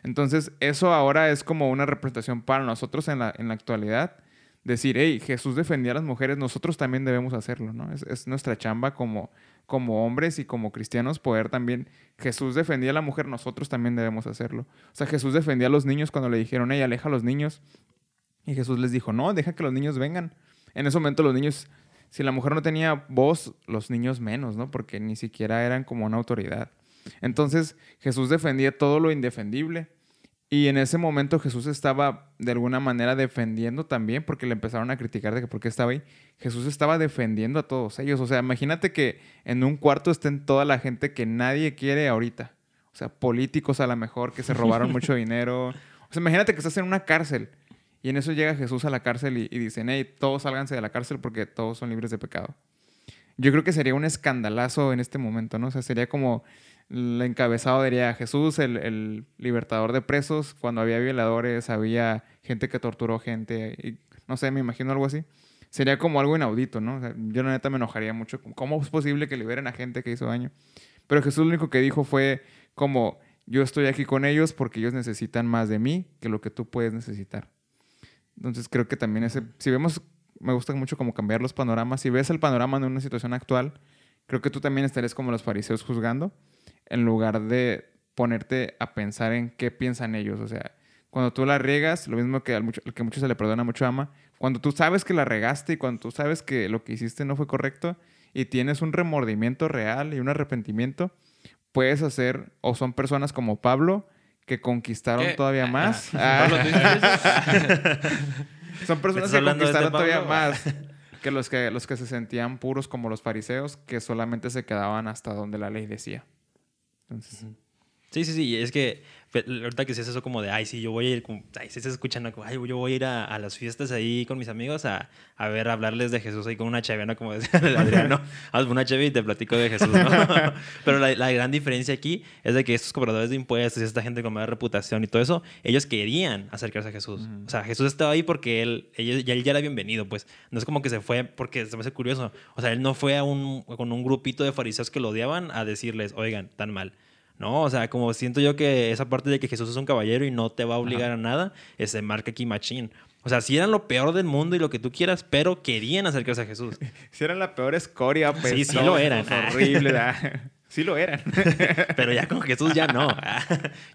Speaker 4: Entonces, eso ahora es como una representación para nosotros en la, en la actualidad. Decir, hey, Jesús defendía a las mujeres, nosotros también debemos hacerlo, ¿no? Es, es nuestra chamba como como hombres y como cristianos poder también, Jesús defendía a la mujer, nosotros también debemos hacerlo. O sea, Jesús defendía a los niños cuando le dijeron, ella aleja a los niños. Y Jesús les dijo, no, deja que los niños vengan. En ese momento los niños, si la mujer no tenía voz, los niños menos, ¿no? Porque ni siquiera eran como una autoridad. Entonces Jesús defendía todo lo indefendible. Y en ese momento Jesús estaba de alguna manera defendiendo también, porque le empezaron a criticar de que por qué estaba ahí. Jesús estaba defendiendo a todos ellos. O sea, imagínate que en un cuarto estén toda la gente que nadie quiere ahorita. O sea, políticos a lo mejor que se robaron mucho dinero. O sea, imagínate que estás en una cárcel y en eso llega Jesús a la cárcel y, y dicen, hey, todos sálganse de la cárcel porque todos son libres de pecado. Yo creo que sería un escandalazo en este momento, ¿no? O sea, sería como el encabezado diría Jesús, el, libertador de presos, cuando había violadores, había gente que torturó gente, y, no sé, me imagino algo así. Sería como algo inaudito, ¿no? yo la neta me enojaría mucho. ¿Cómo es posible que liberen a gente que hizo daño? Pero Jesús lo único que dijo fue como, yo estoy aquí con ellos porque ellos necesitan más de mí que lo que tú puedes necesitar. Entonces creo que también ese, si vemos me gusta mucho como cambiar los panoramas. Si ves el panorama de una situación actual, creo que tú también estarías como los fariseos juzgando, en lugar de ponerte a pensar en qué piensan ellos. O sea, cuando tú la riegas, lo mismo que al mucho, que mucho se le perdona, mucho ama, cuando tú sabes que la regaste y cuando tú sabes que lo que hiciste no fue correcto y tienes un remordimiento real y un arrepentimiento, puedes hacer, o son personas como Pablo, que conquistaron
Speaker 2: ¿Qué?
Speaker 4: todavía
Speaker 2: Ah,
Speaker 4: más.
Speaker 2: Pablo, ¿tú dices
Speaker 4: Son personas
Speaker 3: ¿Estás
Speaker 4: que conquistaron todavía
Speaker 3: Pablo?
Speaker 4: más que los, que los que se sentían puros como los fariseos, que solamente se quedaban hasta donde la ley decía. Entonces,
Speaker 3: Sí, sí, sí. Es que ahorita que se hace eso como de, ay, sí, yo voy a ir, como, ay, se está escuchando, como, ay, yo voy a ir a, a las fiestas ahí con mis amigos a, a ver, a hablarles de Jesús ahí con una chave, ¿no? Como decía el Adriano, haz una chave y te platico de Jesús, ¿no? Pero la, la gran diferencia aquí es de que estos cobradores de impuestos y esta gente con mala reputación y todo eso, ellos querían acercarse a Jesús. O sea, Jesús estaba ahí porque él, ya, él ya era bienvenido, pues. No es como que se fue porque se me hace curioso. O sea, él no fue a un, con un grupito de fariseos que lo odiaban a decirles, oigan, tan mal. No, o sea, como siento yo que esa parte de que Jesús es un caballero y no te va a obligar a nada, se marca aquí machín. O sea, sí eran lo peor del mundo y lo que tú quieras, pero querían acercarse a Jesús.
Speaker 4: si eran la peor escoria, pues.
Speaker 3: Sí, sí
Speaker 4: no,
Speaker 3: lo eran.
Speaker 4: horrible, ¿verdad? Sí lo eran.
Speaker 3: Pero ya con Jesús ya no.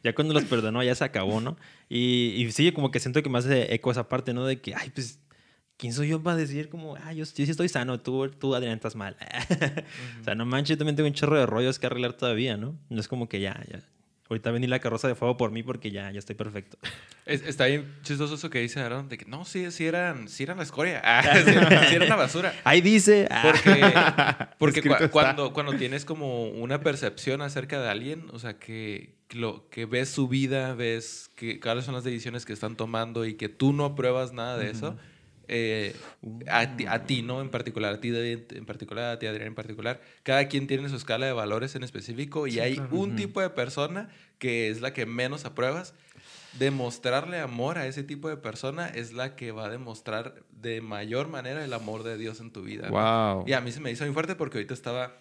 Speaker 3: ya cuando los perdonó ya se acabó, ¿no? Y, y sí, como que siento que más hace eco esa parte, ¿no? De que, ay, pues, ¿quién soy yo para decir como, ah, yo, yo sí estoy sano, tú, tú Adrián, estás mal? O sea, no manches, yo también tengo un chorro de rollos que arreglar todavía, ¿no? No es como que ya, ya. Ahorita vení la carroza de fuego por mí porque ya, ya estoy perfecto.
Speaker 2: Es- está bien chistoso eso que dice Aaron, de que no, sí, sí eran, sí eran la escoria, Ah, sí, sí eran la basura.
Speaker 3: Ahí dice. ah,
Speaker 2: Porque, cuando, cuando tienes como una percepción acerca de alguien, o sea, que, que lo, que ves su vida, ves que, cuáles son las decisiones que están tomando y que tú no apruebas nada de eso, eh, a, ti, a ti, ¿no? En particular, a ti David, en particular, a ti Adrián en particular, cada quien tiene su escala de valores en específico y
Speaker 1: Sí,
Speaker 2: hay
Speaker 1: claro.
Speaker 2: un tipo de persona que es la que menos apruebas. Demostrarle amor a ese tipo de persona es la que va a demostrar de mayor manera el amor de Dios en tu vida. ¿no?
Speaker 4: wow.
Speaker 2: Y a mí se me hizo muy fuerte porque ahorita estaba,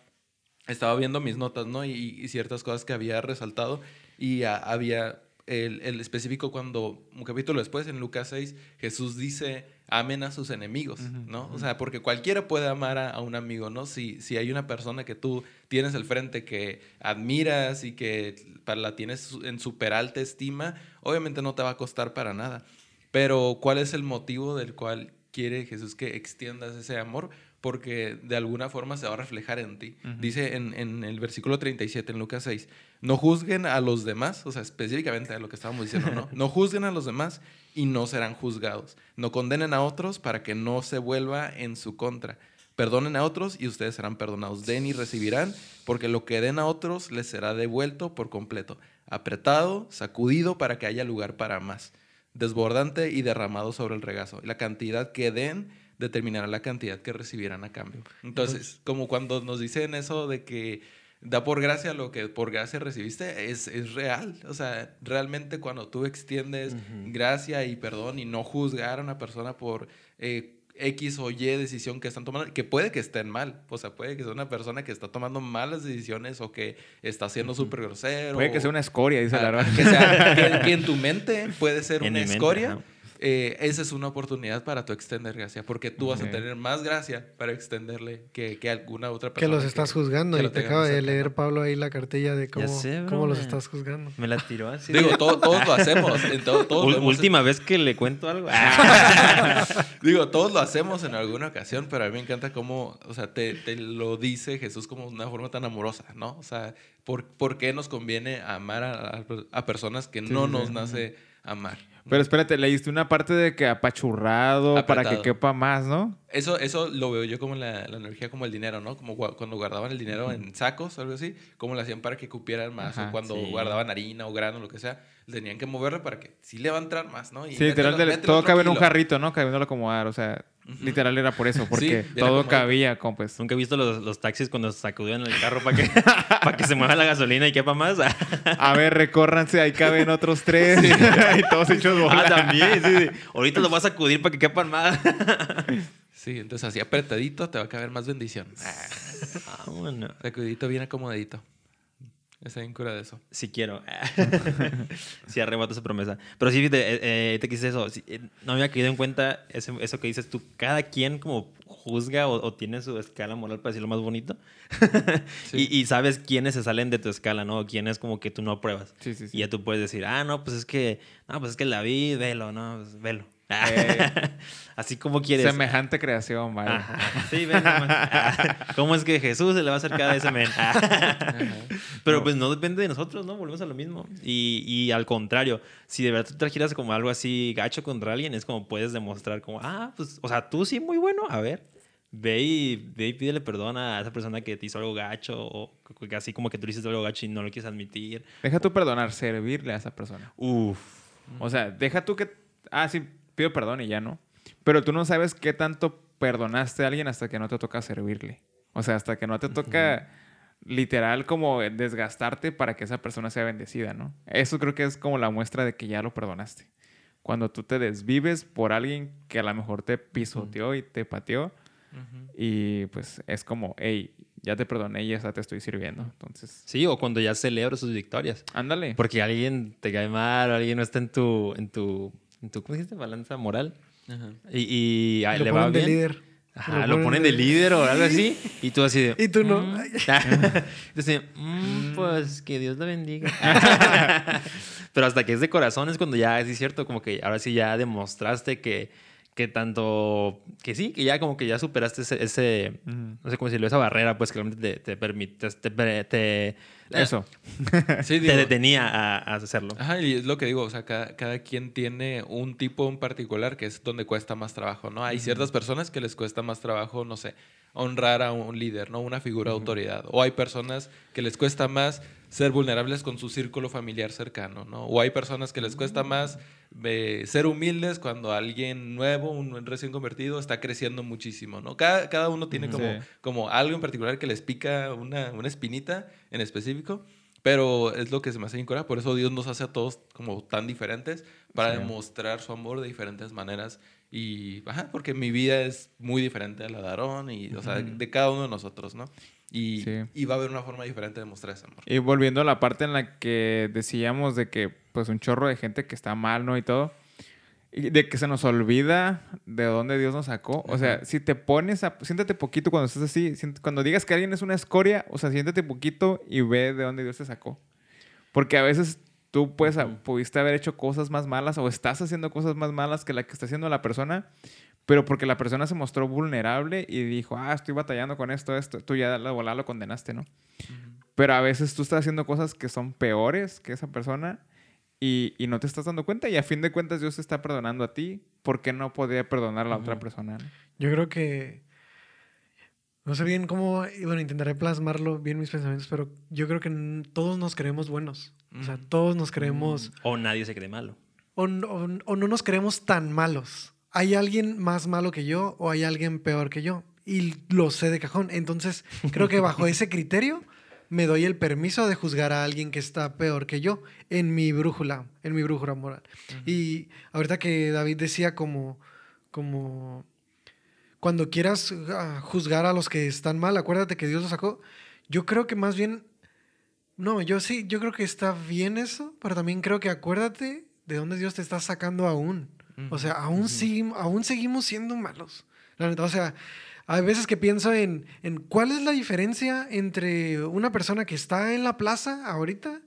Speaker 2: estaba viendo mis notas, ¿no? Y, y ciertas cosas que había resaltado. Y a- había el, el específico cuando, un capítulo después, en Lucas 6, Jesús dice, amen a sus enemigos, ¿no? O sea, porque cualquiera puede amar a, a un amigo, ¿no? Si, si hay una persona que tú tienes al frente que admiras y que para la tienes en súper alta estima, obviamente no te va a costar para nada. Pero ¿cuál es el motivo del cual quiere Jesús que extiendas ese amor? Porque de alguna forma se va a reflejar en ti. Dice en, en el versículo 37, en Lucas 6, no juzguen a los demás, o sea, específicamente a lo que estábamos diciendo, ¿no? No juzguen a los demás y no serán juzgados. No condenen a otros para que no se vuelva en su contra. Perdonen a otros y ustedes serán perdonados. Den y recibirán, porque lo que den a otros les será devuelto por completo. Apretado, sacudido para que haya lugar para más. Desbordante y derramado sobre el regazo. La cantidad que den determinará la cantidad que recibirán a cambio. Entonces, como cuando nos dicen eso de que da por gracia lo que por gracia recibiste, es, es real. O sea, realmente cuando tú extiendes gracia y perdón y no juzgar a una persona por eh, X o Y decisión que están tomando, que puede que estén mal, o sea, puede que sea una persona que está tomando malas decisiones o que está siendo súper grosero.
Speaker 4: Puede que sea una escoria, dice la
Speaker 2: Ah,
Speaker 4: verdad.
Speaker 2: que, sea- que- que en tu mente puede ser
Speaker 3: En
Speaker 2: una
Speaker 3: mente,
Speaker 2: escoria. Eh, esa es una oportunidad para tu extender gracia, porque tú vas a tener más gracia para extenderle que, que alguna otra
Speaker 1: Que
Speaker 2: persona.
Speaker 1: los estás juzgando
Speaker 2: que
Speaker 1: y
Speaker 2: lo
Speaker 1: te acaba de leer
Speaker 2: ¿no?
Speaker 1: Pablo ahí la cartilla de cómo,
Speaker 3: sé, bro,
Speaker 1: cómo los estás juzgando.
Speaker 3: Me la tiró así.
Speaker 2: Digo, to- todos lo hacemos. en to- todos lo hemos-
Speaker 3: última vez que le cuento algo.
Speaker 2: Digo, todos lo hacemos en alguna ocasión, pero a mí me encanta cómo, o sea, te, te lo dice Jesús como de una forma tan amorosa, ¿no? O sea, ¿por, por qué nos conviene amar a, a- a personas que no
Speaker 4: sí,
Speaker 2: nos
Speaker 4: sí.
Speaker 2: nace amar?
Speaker 4: Pero espérate, leíste una parte de que apachurrado para que quepa más, ¿no?
Speaker 2: Eso, eso lo veo yo como la, la energía como el dinero, ¿no? Como gua- cuando guardaban el dinero en sacos o algo así, como lo hacían para que cupieran más,
Speaker 4: Ajá,
Speaker 2: o cuando
Speaker 3: sí.
Speaker 2: guardaban harina o grano, lo que sea, tenían que moverlo para que sí le va a entrar más, ¿no? Y
Speaker 4: Sí, literal, todo cabe en un jarrito, ¿no? Cabiéndolo acomodar, o sea, literal era por eso, porque
Speaker 2: Sí,
Speaker 4: todo
Speaker 2: como-
Speaker 4: cabía, como pues.
Speaker 3: Nunca he visto los, los taxis cuando sacudían el carro para que, para que se mueva la gasolina y quepa más.
Speaker 4: A ver, recórranse, ahí caben otros tres. y todos hechos bola.
Speaker 3: ah, también. Sí, sí. Ahorita los vas a sacudir para que quepan más.
Speaker 2: Sí, entonces así apretadito te va a caber más bendición. Ah,
Speaker 3: Vámonos.
Speaker 2: sacudidito bien acomodadito. Está bien cura de eso.
Speaker 3: Sí quiero. sí arrebato esa promesa. Pero sí, fíjate, eh, eh, te quise eso. Sí, eh, no me había caído en cuenta eso que dices tú. Cada quien como juzga o, o tiene su escala moral para decirlo más bonito.
Speaker 2: Sí.
Speaker 3: y, y sabes quiénes se salen de tu escala, ¿no? Quiénes como que tú no apruebas.
Speaker 4: Sí.
Speaker 3: Y ya tú puedes decir, ah, no, pues es que, no, pues es que la vi, velo, no, pues velo.
Speaker 4: Eh.
Speaker 3: Así como quieres.
Speaker 4: Semejante creación, vale.
Speaker 3: Ajá. Sí, ven. ¿Cómo es que Jesús se le va a acercar a ese men? Pero pues no depende de nosotros, ¿no? Volvemos a lo mismo. Y, y al contrario, si de verdad tú trajeras como algo así gacho contra alguien, es como puedes demostrar como, ah, pues, o sea, tú sí muy bueno, a ver. Ve y, ve y pídele perdón a esa persona que te hizo algo gacho o que así como que tú le hiciste algo gacho y no lo quieres admitir.
Speaker 4: Deja tú perdonar, servirle a esa persona.
Speaker 3: Uf.
Speaker 4: O sea, deja tú que. Ah, sí, pido perdón y ya no. Pero tú no sabes qué tanto perdonaste a alguien hasta que no te toca servirle. O sea, hasta que no te toca literal como desgastarte para que esa persona sea bendecida, ¿no? Eso creo que es como la muestra de que ya lo perdonaste. Cuando tú te desvives por alguien que a lo mejor te pisoteó y te pateó y pues es como, hey, ya te perdoné y ya te estoy sirviendo. Entonces,
Speaker 3: Sí, o cuando ya celebras sus victorias.
Speaker 4: ándale.
Speaker 3: Porque alguien te cae mal, o alguien no está en tu, en tu, tu ¿cómo dijiste? Balanza moral.
Speaker 2: Ajá.
Speaker 3: Y, y ah,
Speaker 1: Lo
Speaker 3: le va
Speaker 1: ponen de
Speaker 3: bien.
Speaker 1: líder.
Speaker 3: Ajá, lo ponen de líder o algo así. Y tú así de.
Speaker 1: Y tú no.
Speaker 3: "Mm". Entonces, "Mm, pues que Dios la bendiga. Pero hasta que es de corazón es cuando ya, sí es cierto, como que ahora sí ya demostraste que, que tanto. Que sí, que ya como que ya superaste ese. ese no sé cómo decirlo, esa barrera, pues que realmente te, te permite. Te, te- te-
Speaker 4: Eso.
Speaker 2: Sí,
Speaker 3: te detenía a, a hacerlo.
Speaker 2: Ajá, y es lo que digo, o sea, cada, cada quien tiene un tipo en particular que es donde cuesta más trabajo, ¿no? Hay ciertas personas que les cuesta más trabajo, no sé, honrar a un líder, ¿no? Una figura de autoridad. O hay personas que les cuesta más ser vulnerables con su círculo familiar cercano, ¿no? O hay personas que les cuesta más eh, ser humildes cuando alguien nuevo, un recién convertido, está creciendo muchísimo, ¿no? Cada, cada uno tiene como,
Speaker 4: Sí.
Speaker 2: como algo en particular que les pica una, una espinita en específico. Pero es lo que se me hace incómodo. Por eso Dios nos hace a todos como tan diferentes para
Speaker 4: Sí.
Speaker 2: demostrar su amor de diferentes maneras. Y, ajá, porque mi vida es muy diferente a la de Aarón y, o sea, de, cada uno de nosotros, ¿no? Y,
Speaker 4: Sí.
Speaker 2: y va a haber una forma diferente de mostrar ese amor.
Speaker 4: Y volviendo a la parte en la que decíamos de que, pues, un chorro de gente que está mal, ¿no? Y todo. Y de que se nos olvida de dónde Dios nos sacó. O sea, si te pones a... Siéntate poquito cuando estés así. Cuando digas que alguien es una escoria, o sea, siéntate poquito y ve de dónde Dios te sacó. Porque a veces tú
Speaker 2: Ujú.
Speaker 4: pudiste haber hecho cosas más malas o estás haciendo cosas más malas que la que está haciendo la persona, pero porque la persona se mostró vulnerable y dijo, ah, estoy batallando con esto, esto, tú ya la volada lo condenaste, ¿no? Pero a veces tú estás haciendo cosas que son peores que esa persona y, y no te estás dando cuenta y a fin de cuentas Dios te está perdonando a ti. ¿Por qué no podría perdonar a la otra persona? no?
Speaker 1: Yo creo que. No sé bien cómo. Bueno, intentaré plasmarlo bien mis pensamientos, pero yo creo que todos nos creemos buenos. O sea,
Speaker 2: Ujú.
Speaker 1: todos nos creemos.
Speaker 3: O nadie se cree malo.
Speaker 1: O, o o no nos creemos tan malos. Hay alguien más malo que yo o hay alguien peor que yo. Y lo sé de cajón. Entonces, creo que bajo ese criterio me doy el permiso de juzgar a alguien que está peor que yo en mi brújula, en mi brújula moral. Y ahorita que David decía como, como cuando quieras ah, juzgar a los que están mal, acuérdate que Dios los sacó. Yo creo que más bien, no, yo sí, yo creo que está bien eso, pero también creo que acuérdate de dónde Dios te está sacando aún. O sea, aún, seguim- aún seguimos siendo malos. La neta, o sea, hay veces que pienso en, en cuál es la diferencia entre una persona que está en la plaza ahorita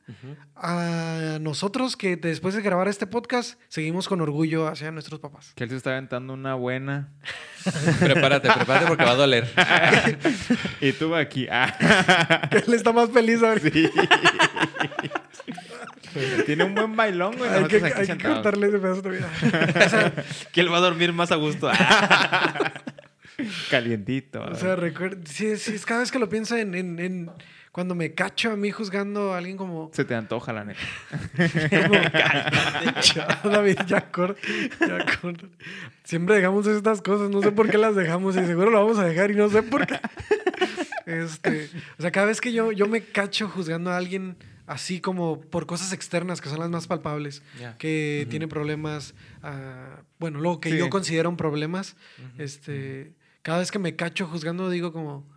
Speaker 1: a nosotros que después de grabar este podcast seguimos con orgullo hacia nuestros papás.
Speaker 4: Que él se está aventando una buena.
Speaker 2: prepárate, prepárate porque va a doler.
Speaker 4: y tú aquí. Ah.
Speaker 1: Él está más feliz ahorita.
Speaker 4: Tiene un buen bailón, güey.
Speaker 1: hay que, hay que cortarle ese pedazo de vida. O sea,
Speaker 3: Que él va a dormir más a gusto.
Speaker 4: Calientito.
Speaker 1: o sea, recuerda, sí, sí, es cada vez que lo pienso en, en- en cuando me cacho a mí juzgando a alguien como,
Speaker 4: se te antoja, la neta.
Speaker 1: como ya, David, ya corta, ya corta. Siempre dejamos estas cosas, no sé por qué las dejamos y seguro lo vamos a dejar y no sé por qué. Este, o sea, cada vez que yo, yo me cacho juzgando a alguien así como por cosas externas que son las más palpables, que tiene problemas, ah, bueno, lo que
Speaker 4: Sí.
Speaker 1: yo considero problemas, este, cada vez que me cacho juzgando digo como,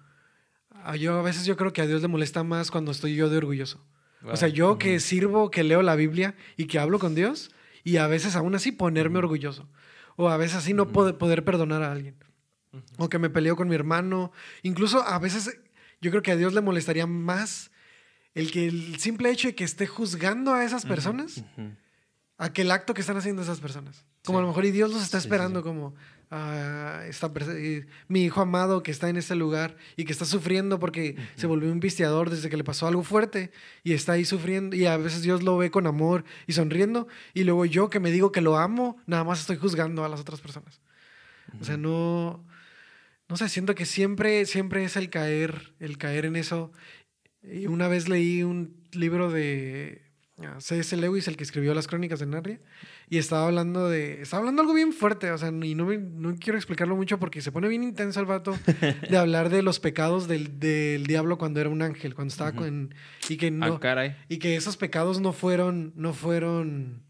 Speaker 1: ah, yo a veces yo creo que a Dios le molesta más cuando estoy yo de orgulloso. O sea, yo que sirvo, que leo la Biblia y que hablo con Dios y a veces aún así ponerme orgulloso. O a veces así no poder, poder perdonar a alguien. O que me peleo con mi hermano. Incluso a veces yo creo que a Dios le molestaría más el que el simple hecho de que esté juzgando a esas personas a que el acto que están haciendo esas personas. Como a lo mejor y Dios los está esperando como a esta mi hijo amado que está en este lugar y que está sufriendo porque se volvió un vistiador desde que le pasó algo fuerte y está ahí sufriendo y a veces Dios lo ve con amor y sonriendo y luego yo que me digo que lo amo, nada más estoy juzgando a las otras personas. O sea, no no sé, siento que siempre siempre es el caer, el caer en eso. Y una vez leí un libro de C.S. Lewis, el que escribió las crónicas de Narnia, y estaba hablando de. Estaba hablando algo bien fuerte, o sea, y no, no quiero explicarlo mucho porque se pone bien intenso el vato de hablar de los pecados del, del diablo cuando era un ángel, cuando estaba con. Y que no.
Speaker 4: Ah,
Speaker 1: y que esos pecados no fueron. No fueron.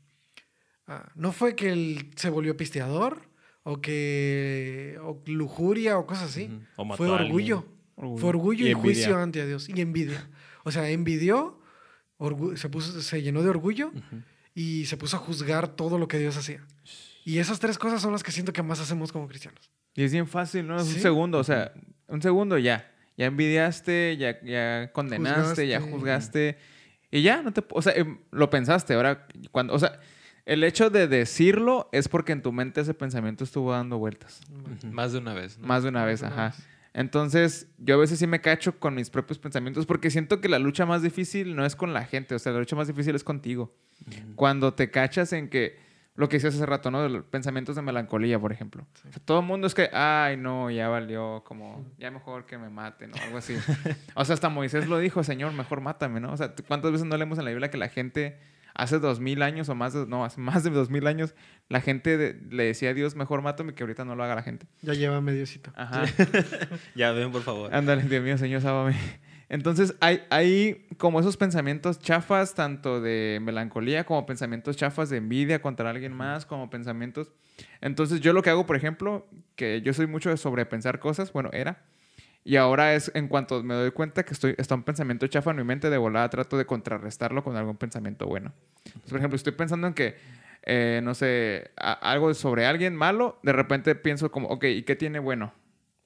Speaker 1: Ah, no fue que él se volvió pisteador o que. o lujuria o cosas así. fue orgullo. Fue orgullo y, juicio ante Dios. Y envidia. O sea, envidió se, puso, se llenó de orgullo y se puso a juzgar todo lo que Dios hacía. Y esas tres cosas son las que siento que más hacemos como cristianos.
Speaker 4: Y es bien fácil, ¿no? Es un segundo, o sea, un segundo ya. Ya envidiaste, ya, ya condenaste, ya juzgaste. Y ya, no te... O sea, em, lo pensaste. Ahora, cuando... O sea, el hecho de decirlo es porque en tu mente ese pensamiento estuvo dando vueltas.
Speaker 2: Más de una vez.
Speaker 4: Más de una vez, ajá. Entonces, yo a veces sí me cacho con mis propios pensamientos porque siento que la lucha más difícil no es con la gente, o sea, la lucha más difícil es contigo. Cuando te cachas en que, lo que decías hace rato, ¿no? Pensamientos de melancolía, por ejemplo. todo el mundo es que, ay, no, ya valió, como, ya mejor que me maten o algo así. o sea, hasta Moisés lo dijo, Señor, mejor mátame, ¿no? O sea, ¿cuántas veces no leemos en la Biblia que la gente hace dos mil años o más de, no, hace más de dos mil años, la gente le decía a Dios, mejor mátame que ahorita no lo haga la gente.
Speaker 1: Ya lleva mediocito.
Speaker 3: Ajá. ya ven, por favor.
Speaker 4: Ándale, Dios mío, Señor, sábame. Entonces, hay, hay como esos pensamientos chafas, tanto de melancolía como pensamientos chafas de envidia contra alguien más, como pensamientos... Entonces, yo lo que hago, por ejemplo, que yo soy mucho de sobrepensar cosas, bueno, era, y ahora es en cuanto me doy cuenta que estoy, está un pensamiento chafa en mi mente, de volada trato de contrarrestarlo con algún pensamiento bueno. por ejemplo, estoy pensando en que, eh, no sé, algo sobre alguien malo, de repente pienso como, ok, ¿y qué tiene bueno?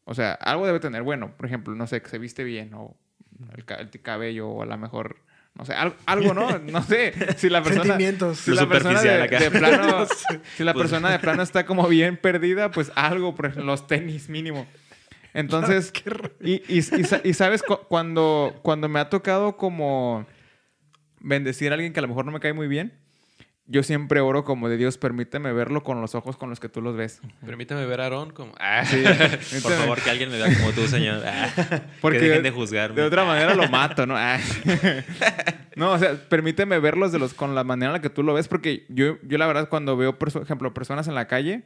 Speaker 4: O sea, algo debe tener bueno. Por ejemplo, no sé, que se viste bien o el, cabello o a lo mejor no sé, algo, ¿no? No sé. Si la persona.
Speaker 1: Sentimientos.
Speaker 4: Si la persona de, plano. si la persona de plano está como bien perdida, pues algo, por ejemplo, los tenis mínimo. Entonces, y, y, y, sabes, cuando, cuando me ha tocado como bendecir a alguien que a lo mejor no me cae muy bien, yo siempre oro como de Dios, permíteme verlo con los ojos con los que tú los ves.
Speaker 2: Permíteme ver a Aarón como... Ah,
Speaker 3: Por favor, que alguien me vea como tú, Señor. Ah, Porque que dejen de juzgarme.
Speaker 4: De otra manera lo mato, ¿no? Ah. No, o sea, permíteme verlos de los, con la manera en la que tú lo ves, porque yo, yo la verdad cuando veo, por ejemplo, personas en la calle,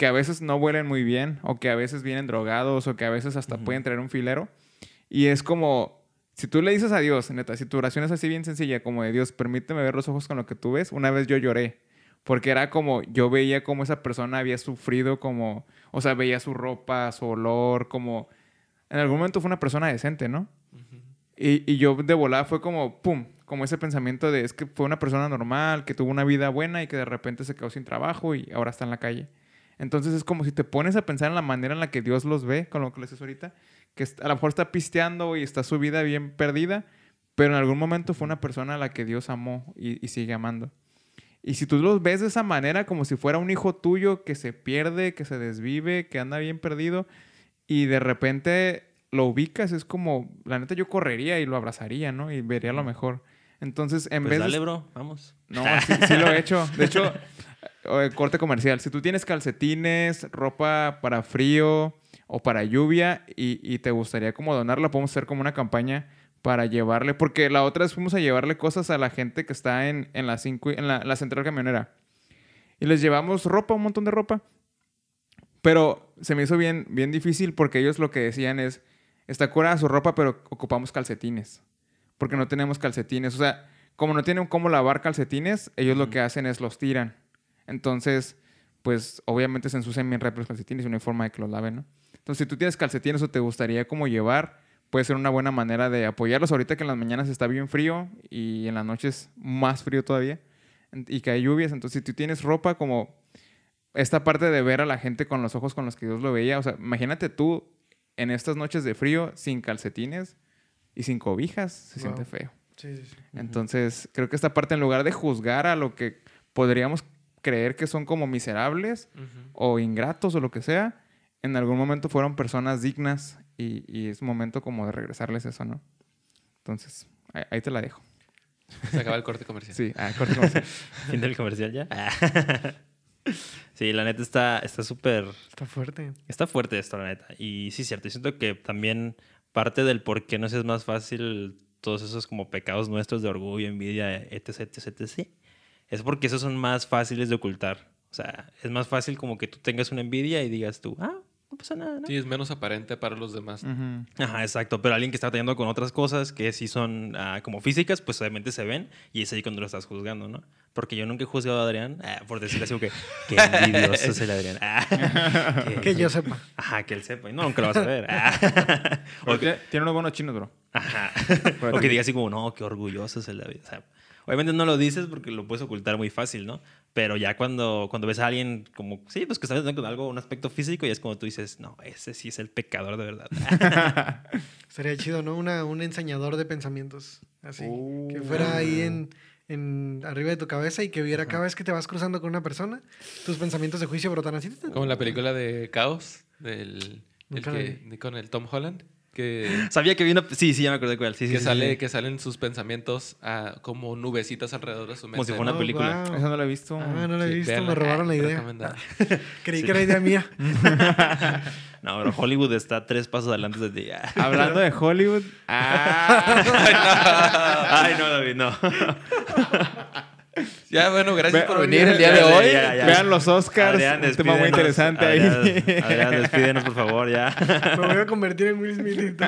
Speaker 4: que a veces no huelen muy bien o que a veces vienen drogados o que a veces hasta pueden traer un filero. Y es como, si tú le dices a Dios, neta, si tu oración es así bien sencilla, como de Dios, permíteme ver los ojos con lo que tú ves, una vez yo lloré. Porque era como, yo veía como esa persona había sufrido, como, o sea, veía su ropa, su olor, como, en algún momento fue una persona decente, ¿no? y, y, yo de volada fue como, pum, como ese pensamiento de, es que fue una persona normal, que tuvo una vida buena y que de repente se quedó sin trabajo y ahora está en la calle. Entonces es como si te pones a pensar en la manera en la que Dios los ve, con lo que les dices ahorita, que a lo mejor está pisteando y está su vida bien perdida, pero en algún momento fue una persona a la que Dios amó y, sigue amando. Y si tú los ves de esa manera, como si fuera un hijo tuyo que se pierde, que se desvive, que anda bien perdido, y de repente lo ubicas, es como, la neta yo correría y lo abrazaría, ¿no? Y vería lo mejor. Entonces, en
Speaker 3: pues
Speaker 4: vez
Speaker 3: dale, bro, vamos.
Speaker 4: No, sí, sí, lo he hecho. De hecho, corte comercial. Si tú tienes calcetines, ropa para frío o para lluvia y, te gustaría como donarla, podemos hacer como una campaña para llevarle, porque la otra vez fuimos a llevarle cosas a la gente que está en, en, la, cinco, en la, central camionera. Y les llevamos ropa, un montón de ropa. Pero se me hizo bien, bien difícil porque ellos lo que decían es, está curada su ropa, pero ocupamos calcetines. Porque no tenemos calcetines. O sea, como no tienen cómo lavar calcetines, ellos lo que hacen es los tiran. Entonces, pues obviamente se ensucian bien rápido los calcetines y no hay forma de que los laven, ¿no? Entonces, si tú tienes calcetines o te gustaría como llevar, puede ser una buena manera de apoyarlos. Ahorita que en las mañanas está bien frío y en las noches más frío todavía y que hay lluvias. Entonces, si tú tienes ropa como esta parte de ver a la gente con los ojos con los que Dios lo veía, o sea, imagínate tú en estas noches de frío sin calcetines y sin cobijas, se
Speaker 1: Wow.
Speaker 4: siente feo.
Speaker 1: Sí, sí, sí.
Speaker 4: Entonces, creo que esta parte, en lugar de juzgar a lo que podríamos creer que son como miserables o ingratos o lo que sea, en algún momento fueron personas dignas y, y es momento como de regresarles eso, ¿no? Entonces, ahí, ahí te la dejo.
Speaker 2: Se acaba el corte comercial.
Speaker 4: Sí, ah, corte comercial.
Speaker 3: Fin del comercial ya. sí, la neta está está súper...
Speaker 1: Está fuerte.
Speaker 3: Está fuerte esto, la neta. Y sí, cierto. Y siento que también parte del por qué nos es más fácil todos esos como pecados nuestros de orgullo, envidia, etc, etc, etc, es porque esos son más fáciles de ocultar. O sea, es más fácil como que tú tengas una envidia y digas tú, ah, no pasa nada, ¿no?
Speaker 2: Sí, es menos aparente para los demás.
Speaker 3: Ajá, exacto. Pero alguien que está batallando con otras cosas que sí son ah, como físicas, pues obviamente se ven y es ahí cuando lo estás juzgando, ¿no? Porque yo nunca he juzgado a Adrián, ah, por decir así, como que qué envidioso es el Adrián. Ah,
Speaker 1: Que yo sepa.
Speaker 3: Ajá, que él sepa. y No, nunca lo vas a ver. Ah. O, que,
Speaker 4: tiene unos buenos chinos, bro.
Speaker 3: ajá. o que diga así como, no, qué orgulloso es el David. O sea, obviamente no lo dices porque lo puedes ocultar muy fácil, ¿no? Pero ya cuando, cuando ves a alguien como, sí, pues que está con algo, un aspecto físico, y es como tú dices, no, ese sí es el pecador de verdad.
Speaker 1: Sería chido, ¿no? Una, un enseñador de pensamientos. Así. Que
Speaker 4: Uh.
Speaker 1: fuera ahí en, en arriba de tu cabeza y que viera cada vez que te vas cruzando con una persona, tus pensamientos de juicio brotan así.
Speaker 2: Como la película de Caos, del el que, con el Tom Holland, que,
Speaker 3: Sabía que vino, sí, sí, ya me acordé cuál. Sí,
Speaker 2: que,
Speaker 3: sí,
Speaker 2: sale,
Speaker 3: sí.
Speaker 2: que salen sus pensamientos ah, como nubecitas alrededor de su mente.
Speaker 3: Como si fuera una
Speaker 1: Oh,
Speaker 3: película.
Speaker 1: wow.
Speaker 4: Eso no lo he visto.
Speaker 1: Ah, no la he
Speaker 2: Sí,
Speaker 1: visto,
Speaker 2: véanla.
Speaker 1: me robaron la
Speaker 2: Ah,
Speaker 1: idea. Creí
Speaker 3: Sí.
Speaker 1: que era idea mía.
Speaker 3: No, pero Hollywood está tres pasos adelante de ti.
Speaker 4: Hablando de Hollywood. Ah,
Speaker 3: Ay, no, David, no.
Speaker 2: Ya, bueno, gracias
Speaker 4: Ve-
Speaker 2: por venir el día de hoy.
Speaker 3: ya, ya.
Speaker 4: Vean los Oscars.
Speaker 3: Adrián,
Speaker 4: un tema muy interesante ahí.
Speaker 3: Adrián, Adrián, despídenos, por favor, ya.
Speaker 1: Me voy a convertir en Will Smith.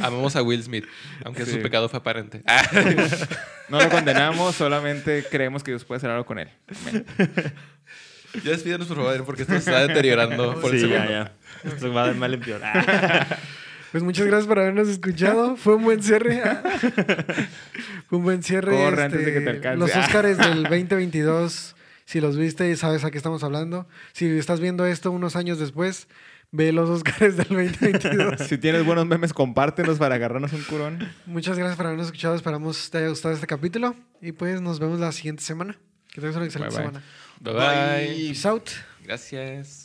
Speaker 2: Amamos a Will Smith, aunque
Speaker 4: Sí.
Speaker 2: su pecado fue aparente.
Speaker 4: No lo condenamos, solamente creemos que Dios puede hacer algo con él. Amén.
Speaker 2: Ya despídenos, por favor, porque esto se está deteriorando por el
Speaker 3: Sí, ya,
Speaker 2: segundo.
Speaker 3: ya. Esto va de mal en peor. Ah.
Speaker 1: Pues muchas gracias por habernos escuchado. Fue un buen cierre. Fue un buen cierre. este,
Speaker 4: Corre antes de que te alcance.
Speaker 1: Los Oscars del 2022, si los viste, sabes a qué estamos hablando. Si estás viendo esto unos años después, ve los Oscars del 2022.
Speaker 4: Si tienes buenos memes, compártenos para agarrarnos un curón.
Speaker 1: Muchas gracias por habernos escuchado. Esperamos te haya gustado este capítulo. Y pues nos vemos la siguiente semana. Que tengas una excelente
Speaker 4: Bye, bye.
Speaker 1: semana.
Speaker 2: Bye bye.
Speaker 1: Peace out.
Speaker 2: Gracias.